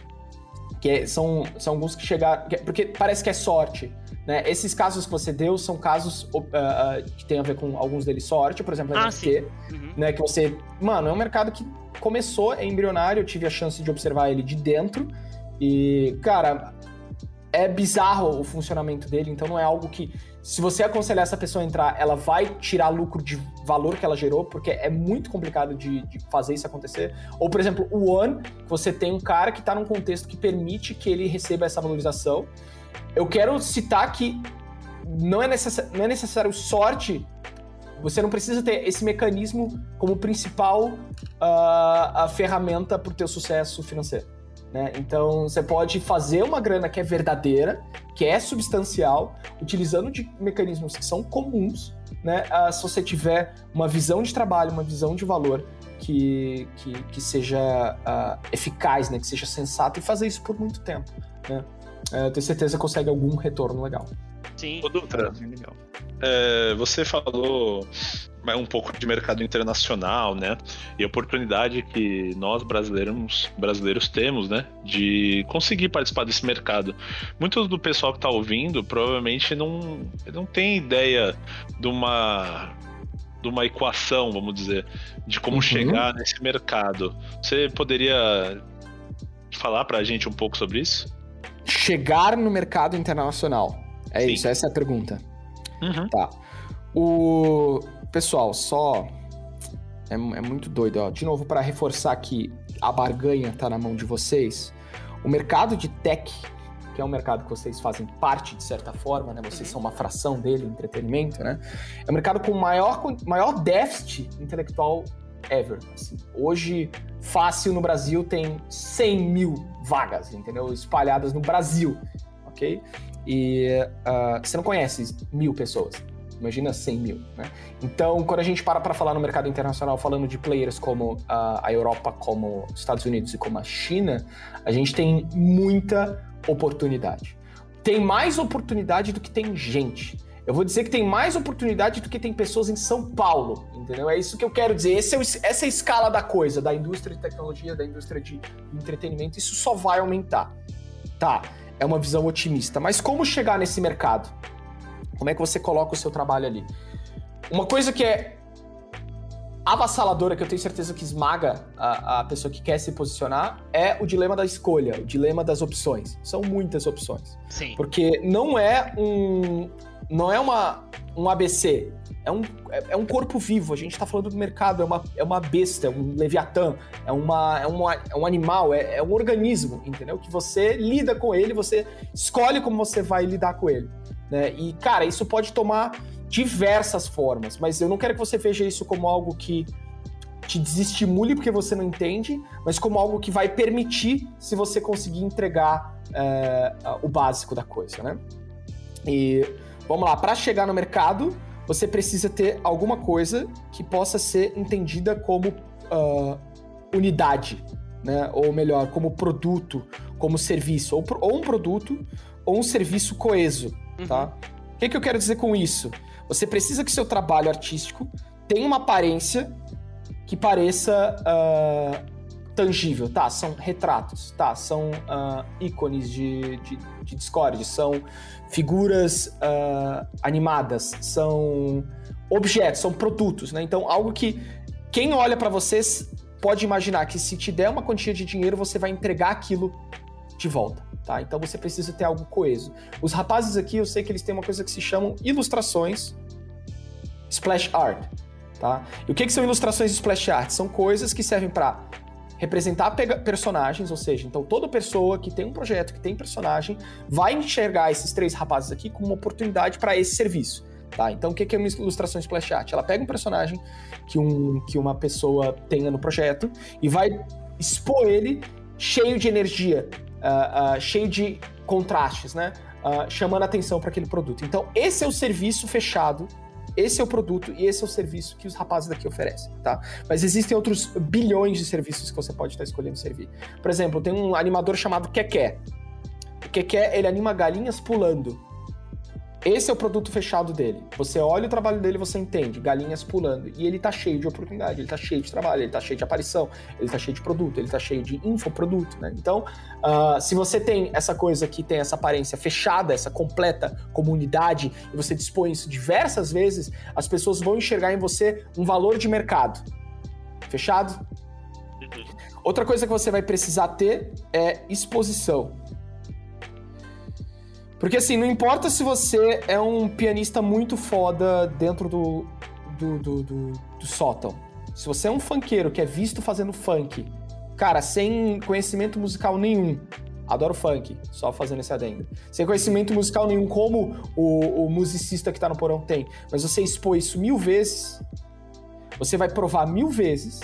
Speaker 4: Que é, são, são alguns que chegaram. Porque parece que é sorte. Né? Esses casos que você deu são casos uh, uh, que tem a ver com alguns deles sorte, por exemplo,
Speaker 2: ah,
Speaker 4: NFT, uhum. né? Que você. Mano, é um mercado que começou, é embrionário, eu tive a chance de observar ele de dentro. E, cara, é bizarro o funcionamento dele, então não é algo que. Se você aconselhar essa pessoa a entrar, ela vai tirar lucro de valor que ela gerou, porque é muito complicado de, de fazer isso acontecer. Ou, por exemplo, o One, você tem um cara que está num contexto que permite que ele receba essa valorização. Eu quero citar que não é, necess... não é necessário sorte, você não precisa ter esse mecanismo como principal uh, a ferramenta para o teu sucesso financeiro. Né? Então você pode fazer uma grana que é verdadeira, que é substancial, utilizando de mecanismos que são comuns, né? Uh, se você tiver uma visão de trabalho, uma visão de valor que, que, que seja uh, eficaz, né? que seja sensato e fazer isso por muito tempo. Né? É, eu tenho certeza que consegue algum retorno legal.
Speaker 2: Sim.
Speaker 3: Ô, Dutra, é, você falou um pouco de mercado internacional, né? E a oportunidade que nós brasileiros, brasileiros temos, né? De conseguir participar desse mercado. Muitos do pessoal que está ouvindo provavelmente não, não tem ideia de uma de uma equação, vamos dizer, de como
Speaker 4: Uhum.
Speaker 3: chegar nesse mercado. Você poderia falar pra gente um pouco sobre isso?
Speaker 4: Chegar no mercado internacional. É
Speaker 3: Sim.
Speaker 4: isso, essa é a pergunta.
Speaker 3: Uhum.
Speaker 4: Tá. O pessoal, só é, é muito doido, ó. De novo para reforçar que a barganha tá na mão de vocês. O mercado de tech, que é um mercado que vocês fazem parte de certa forma, né? Vocês
Speaker 2: Uhum.
Speaker 4: são uma fração dele, entretenimento, né? É um mercado com maior maior déficit intelectual ever. assim. Hoje, fácil no Brasil tem 100 mil vagas, entendeu? Espalhadas no Brasil, ok? E ah, você não conhece mil pessoas. Imagina 100 mil, né? Então, quando a gente para para falar no mercado internacional, falando de players como ah, a Europa, como os Estados Unidos e como a China, a gente tem muita oportunidade. Tem mais oportunidade do que tem gente. Eu vou dizer que tem mais oportunidade do que tem pessoas em São Paulo, entendeu? É isso que eu quero dizer. É o- essa é a escala da coisa, da indústria de tecnologia, da indústria de entretenimento. Isso só vai aumentar. Tá, é uma visão otimista. Mas como chegar nesse mercado? Como é que você coloca o seu trabalho ali? Uma coisa que é avassaladora, que eu tenho certeza que esmaga a, a pessoa que quer se posicionar, é o dilema da escolha, o dilema das opções. São muitas opções.
Speaker 2: Sim.
Speaker 4: Porque não é um. Não é uma, um ABC. É um, é, um corpo vivo. A gente tá falando do mercado, é uma, é uma besta, é um leviatã, é, uma, é, uma, é um animal, é, é um organismo, entendeu? Que você lida com ele, você escolhe como você vai lidar com ele. Né? E, cara, isso pode tomar diversas formas, mas eu não quero que você veja isso como algo que te desestimule porque você não entende, mas como algo que vai permitir se você conseguir entregar é, o básico da coisa, né? E vamos lá, para chegar no mercado, você precisa ter alguma coisa que possa ser entendida como ah, unidade, né? Ou melhor, como produto, como serviço, ou, ou um produto ou um serviço coeso, tá? O que, que eu quero dizer com isso? Você precisa que seu trabalho artístico tenha uma aparência que pareça ah, tangível, tá? São retratos, tá? São ah, ícones de, de, de Discord, são figuras ah, animadas, são objetos, são produtos, né? Então, algo que quem olha pra vocês pode imaginar que se te der uma quantia de dinheiro, você vai entregar aquilo de volta, tá? Então você precisa ter algo coeso. Os rapazes aqui, eu sei que eles têm uma coisa que se chamam ilustrações splash art, tá? E o que, que são ilustrações splash art? São coisas que servem para representar personagens, ou seja, então toda pessoa que tem um projeto, que tem personagem, vai enxergar esses três rapazes aqui como uma oportunidade para esse serviço. Tá, então o que é uma ilustração splash art? Ela pega um personagem que, um, que uma pessoa tenha no projeto e vai expor ele cheio de energia, ah, ah, cheio de contrastes, né? Ah, chamando atenção para aquele produto. Então, esse é o serviço fechado, esse é o produto e esse é o serviço que os rapazes daqui oferecem, tá? Mas existem outros bilhões de serviços que você pode estar escolhendo servir. Por exemplo, tem um animador chamado Keké. O Keké, ele anima galinhas pulando. Esse é o produto fechado dele. Você olha o trabalho dele, você entende, galinhas pulando. E ele tá cheio de oportunidade, ele tá cheio de trabalho, ele tá cheio de aparição, ele tá cheio de produto, ele tá cheio de infoproduto, né? Então, ah, se você tem essa coisa que tem essa aparência fechada, essa completa comunidade, e você dispõe isso diversas vezes, as pessoas vão enxergar em você um valor de mercado. Fechado? Outra coisa que você vai precisar ter é exposição. Porque assim, não importa se você é um pianista muito foda dentro do, do, do, do, do sótão. Se você é um funkeiro que é visto fazendo funk, cara, sem conhecimento musical nenhum, adoro funk, só fazendo esse adendo. Sem conhecimento musical nenhum, como o, o musicista que tá no porão tem, mas você expor isso mil vezes, você vai provar mil vezes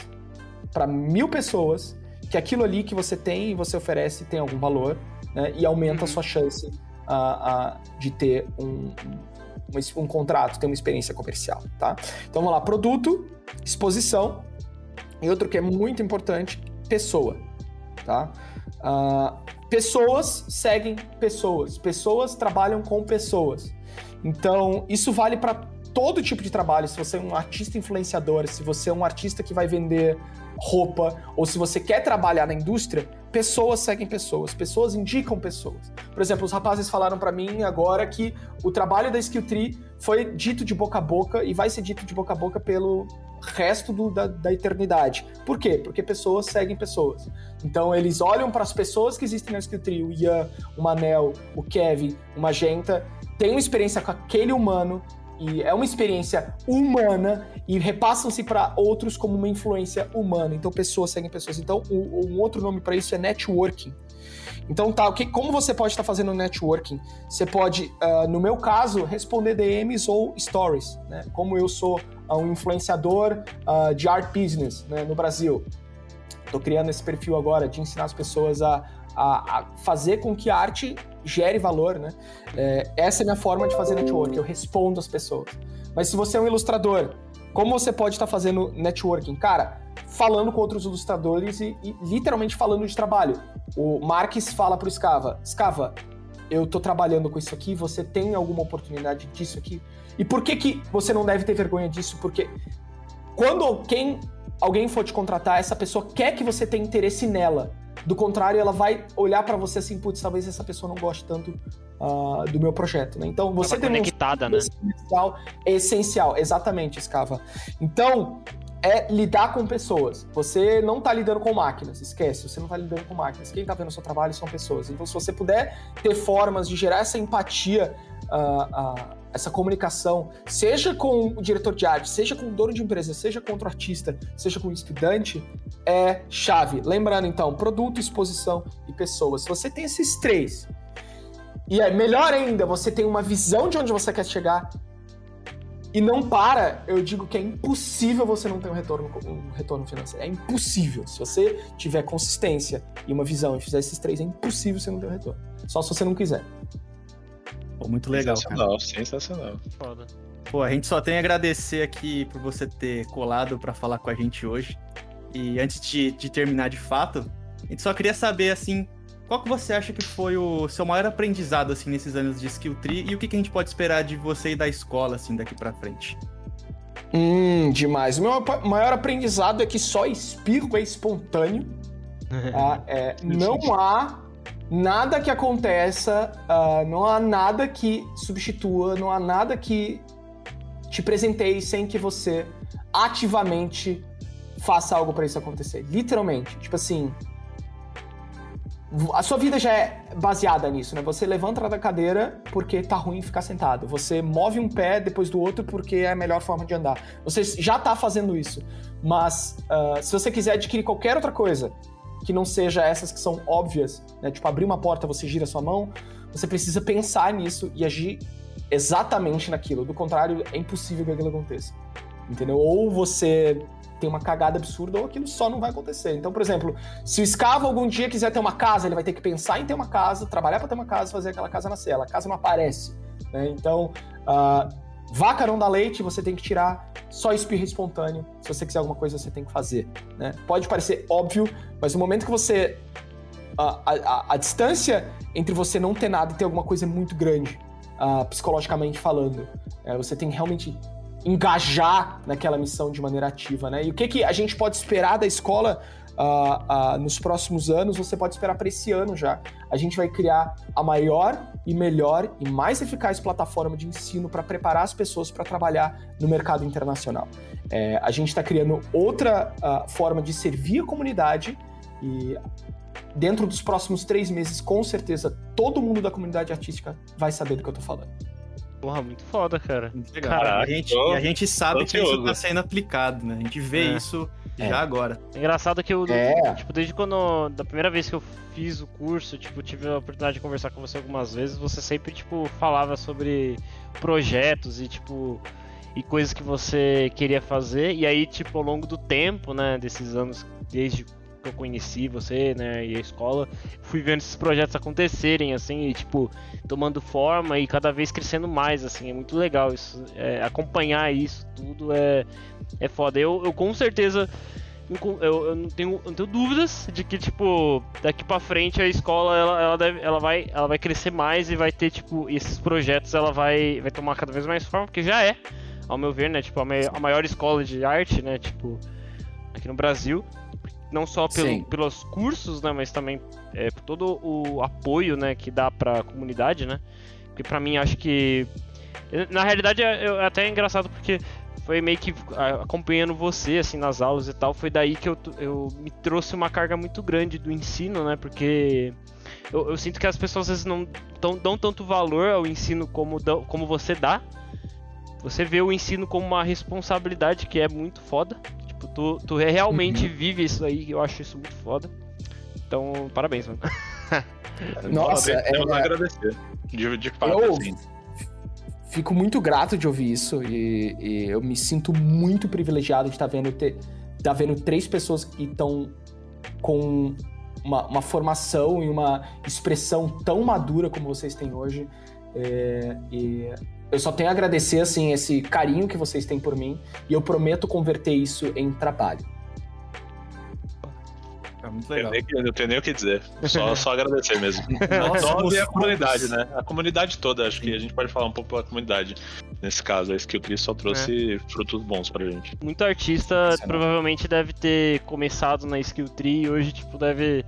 Speaker 4: para mil pessoas que aquilo ali que você tem e você oferece tem algum valor, né? E aumenta a sua chance de ter um, um, um contrato, ter uma experiência comercial, tá? Então vamos lá, produto, exposição e outro que é muito importante, pessoa, tá? Ah, pessoas seguem pessoas, pessoas trabalham com pessoas. Então, isso vale para todo tipo de trabalho. Se você é um artista influenciador, se você é um artista que vai vender roupa, ou se você quer trabalhar na indústria, pessoas seguem pessoas, pessoas indicam pessoas. Por exemplo, os rapazes falaram para mim agora que o trabalho da Skill Tree foi dito de boca a boca e vai ser dito de boca a boca pelo resto do, da, da eternidade. Por quê? Porque pessoas seguem pessoas. Então eles olham para as pessoas que existem na Skill Tree, o Ian, o Manel, o Kevin, o Magenta, tem uma experiência com aquele humano, e é uma experiência humana e repassam-se para outros como uma influência humana. Então, pessoas seguem pessoas. Então, um, outro nome para isso é networking. Então, tá, que, como você pode estar tá fazendo networking? Você pode, uh, no meu caso, responder DMs ou stories. Né? Como eu sou uh, um influenciador uh, de art business né, no Brasil. Estou criando esse perfil agora de ensinar as pessoas a, a, a fazer com que a arte gere valor, né? É, essa é a minha forma de fazer network, eu respondo as pessoas. Mas se você é um ilustrador, como você pode estar fazendo networking? Cara, falando com outros ilustradores e, e literalmente falando de trabalho. O Marques fala pro Scava, Scava, eu tô trabalhando com isso aqui, você tem alguma oportunidade disso aqui? E por que que você não deve ter vergonha disso? Porque quando quem, alguém for te contratar, essa pessoa quer que você tenha interesse nela. Do contrário, ela vai olhar para você assim, putz, talvez essa pessoa não goste tanto uh, do meu projeto, né? Então, você
Speaker 2: tem conectada, um... né?
Speaker 4: Essencial, é essencial, exatamente, Scava. Então, é lidar com pessoas. Você não está lidando com máquinas, esquece, você não está lidando com máquinas. Quem está vendo o seu trabalho são pessoas. Então, se você puder ter formas de gerar essa empatia, uh, uh, essa comunicação, seja com o diretor de arte, seja com o dono de empresa, seja com outro artista, seja com o estudante, é chave. Lembrando, então, produto, exposição e pessoas. Se você tem esses três, e é melhor ainda, você tem uma visão de onde você quer chegar, e não para, eu digo que é impossível você não ter um retorno, um retorno financeiro. É impossível. Se você tiver consistência e uma visão e fizer esses três, é impossível você não ter um retorno. Só se você não quiser.
Speaker 1: Pô, muito legal,
Speaker 3: sensacional,
Speaker 1: cara.
Speaker 3: Sensacional,
Speaker 2: Foda.
Speaker 1: Pô, a gente só tem a agradecer aqui por você ter colado para falar com a gente hoje. E antes de, de terminar de fato, a gente só queria saber, assim, qual que você acha que foi o seu maior aprendizado, assim, nesses anos de Skill Tree? E o que, que a gente pode esperar de você e da escola, assim, daqui para frente?
Speaker 4: Hum, demais. O meu maior aprendizado é que só espirro é espontâneo. (laughs) tá? é, não há nada que aconteça, uh, não há nada que substitua, não há nada que te presenteie sem que você ativamente faça algo para isso acontecer. Literalmente. Tipo assim, a sua vida já é baseada nisso, né? Você levanta da cadeira porque tá ruim ficar sentado. Você move um pé depois do outro porque é a melhor forma de andar. Você já tá fazendo isso. Mas uh, se você quiser adquirir qualquer outra coisa que não seja essas que são óbvias, né? Tipo, abrir uma porta, você gira sua mão, você precisa pensar nisso e agir exatamente naquilo. Do contrário, é impossível que aquilo aconteça. Entendeu? Ou você tem uma cagada absurda ou aquilo só não vai acontecer. Então, por exemplo, se o escavo algum dia quiser ter uma casa, ele vai ter que pensar em ter uma casa, trabalhar para ter uma casa, fazer aquela casa nascer. A casa não aparece. Né? Então, uh, vaca não dá leite, você tem que tirar só espirro espontâneo. Se você quiser alguma coisa, você tem que fazer. Né? Pode parecer óbvio, mas no momento que você. A, a, a, distância entre você não ter nada e ter alguma coisa é muito grande, uh, psicologicamente falando. É, você tem que realmente engajar naquela missão de maneira ativa, né? E o que, que a gente pode esperar da escola uh, uh, nos próximos anos? Você pode esperar para esse ano já. A gente vai criar a maior e melhor e mais eficaz plataforma de ensino para preparar as pessoas para trabalhar no mercado internacional. É, a gente está criando outra uh, forma de servir a comunidade e dentro dos próximos três meses, com certeza, todo mundo da comunidade artística vai saber do que eu estou falando.
Speaker 2: Porra, muito foda, cara.
Speaker 1: Muito legal. Caraca, a gente, tô, a gente sabe que isso tá sendo aplicado, né? A gente vê é. isso é. já agora.
Speaker 2: É engraçado que eu, é. tipo, desde quando, da primeira vez que eu fiz o curso, tipo, tive a oportunidade de conversar com você algumas vezes, você sempre, tipo, falava sobre projetos e, tipo, e coisas que você queria fazer. E aí, tipo, ao longo do tempo, né, desses anos, desde que eu conheci você, né, e a escola, fui vendo esses projetos acontecerem, assim, e, tipo, tomando forma e cada vez crescendo mais, assim, é muito legal isso, é, acompanhar isso tudo é, é foda. Eu, eu com certeza eu, eu não, tenho, eu não tenho dúvidas de que, tipo, daqui pra frente a escola ela, ela, deve, ela, vai, ela vai crescer mais e vai ter, tipo, esses projetos ela vai, vai tomar cada vez mais forma, porque já é, ao meu ver, né? Tipo, a, a maior escola de arte, né? Tipo, aqui no Brasil. Não só pelo, pelos cursos, né? Mas também é, por todo o apoio, né? Que dá pra comunidade, né? Porque pra mim acho que. Na realidade é, é até engraçado porque foi meio que acompanhando você, assim, nas aulas e tal, foi daí que eu, eu me trouxe uma carga muito grande do ensino, né? Porque eu, eu sinto que as pessoas às vezes não tão, dão tanto valor ao ensino como, como você dá. Você vê o ensino como uma responsabilidade que é muito foda. Tipo, tu, tu realmente uhum. vive isso aí, eu acho isso muito foda. Então, parabéns, mano. (laughs)
Speaker 3: Nossa, é, é, agradecer. De, de fato,
Speaker 4: eu, assim fico muito grato de ouvir isso e, e eu me sinto muito privilegiado de estar tá vendo, ter, tá vendo três pessoas que estão com uma, uma, formação e uma expressão tão madura como vocês têm hoje. É, e eu só tenho a agradecer assim esse carinho que vocês têm por mim e eu prometo converter isso em trabalho.
Speaker 3: É muito legal. Eu, nem, eu não tenho nem o que dizer. Só, (laughs) só agradecer mesmo. Nossa, e a comunidade, né? A comunidade toda, acho que a gente pode falar um pouco pela comunidade. Nesse caso, a Skill Tree só trouxe é. frutos bons pra gente.
Speaker 2: Muito artista provavelmente deve ter começado na Skill Tree e hoje, tipo, deve.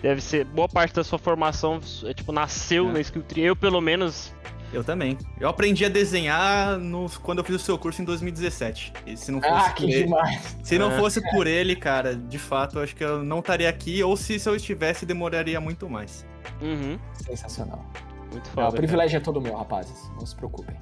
Speaker 2: Deve ser. Boa parte da sua formação, é, tipo, nasceu é. na Skill Tree. Eu, pelo menos,
Speaker 1: eu também. Eu aprendi a desenhar no, quando eu fiz o seu curso em 2017. E se não fosse
Speaker 4: ah, que
Speaker 1: ele,
Speaker 4: demais!
Speaker 1: Se não é. fosse é. por ele, cara, de fato, eu acho que eu não estaria aqui, ou se, se eu estivesse, demoraria muito mais.
Speaker 2: Uhum.
Speaker 4: Sensacional.
Speaker 2: Muito foda. Não,
Speaker 4: o privilégio cara. é todo meu, rapazes. Não se preocupem.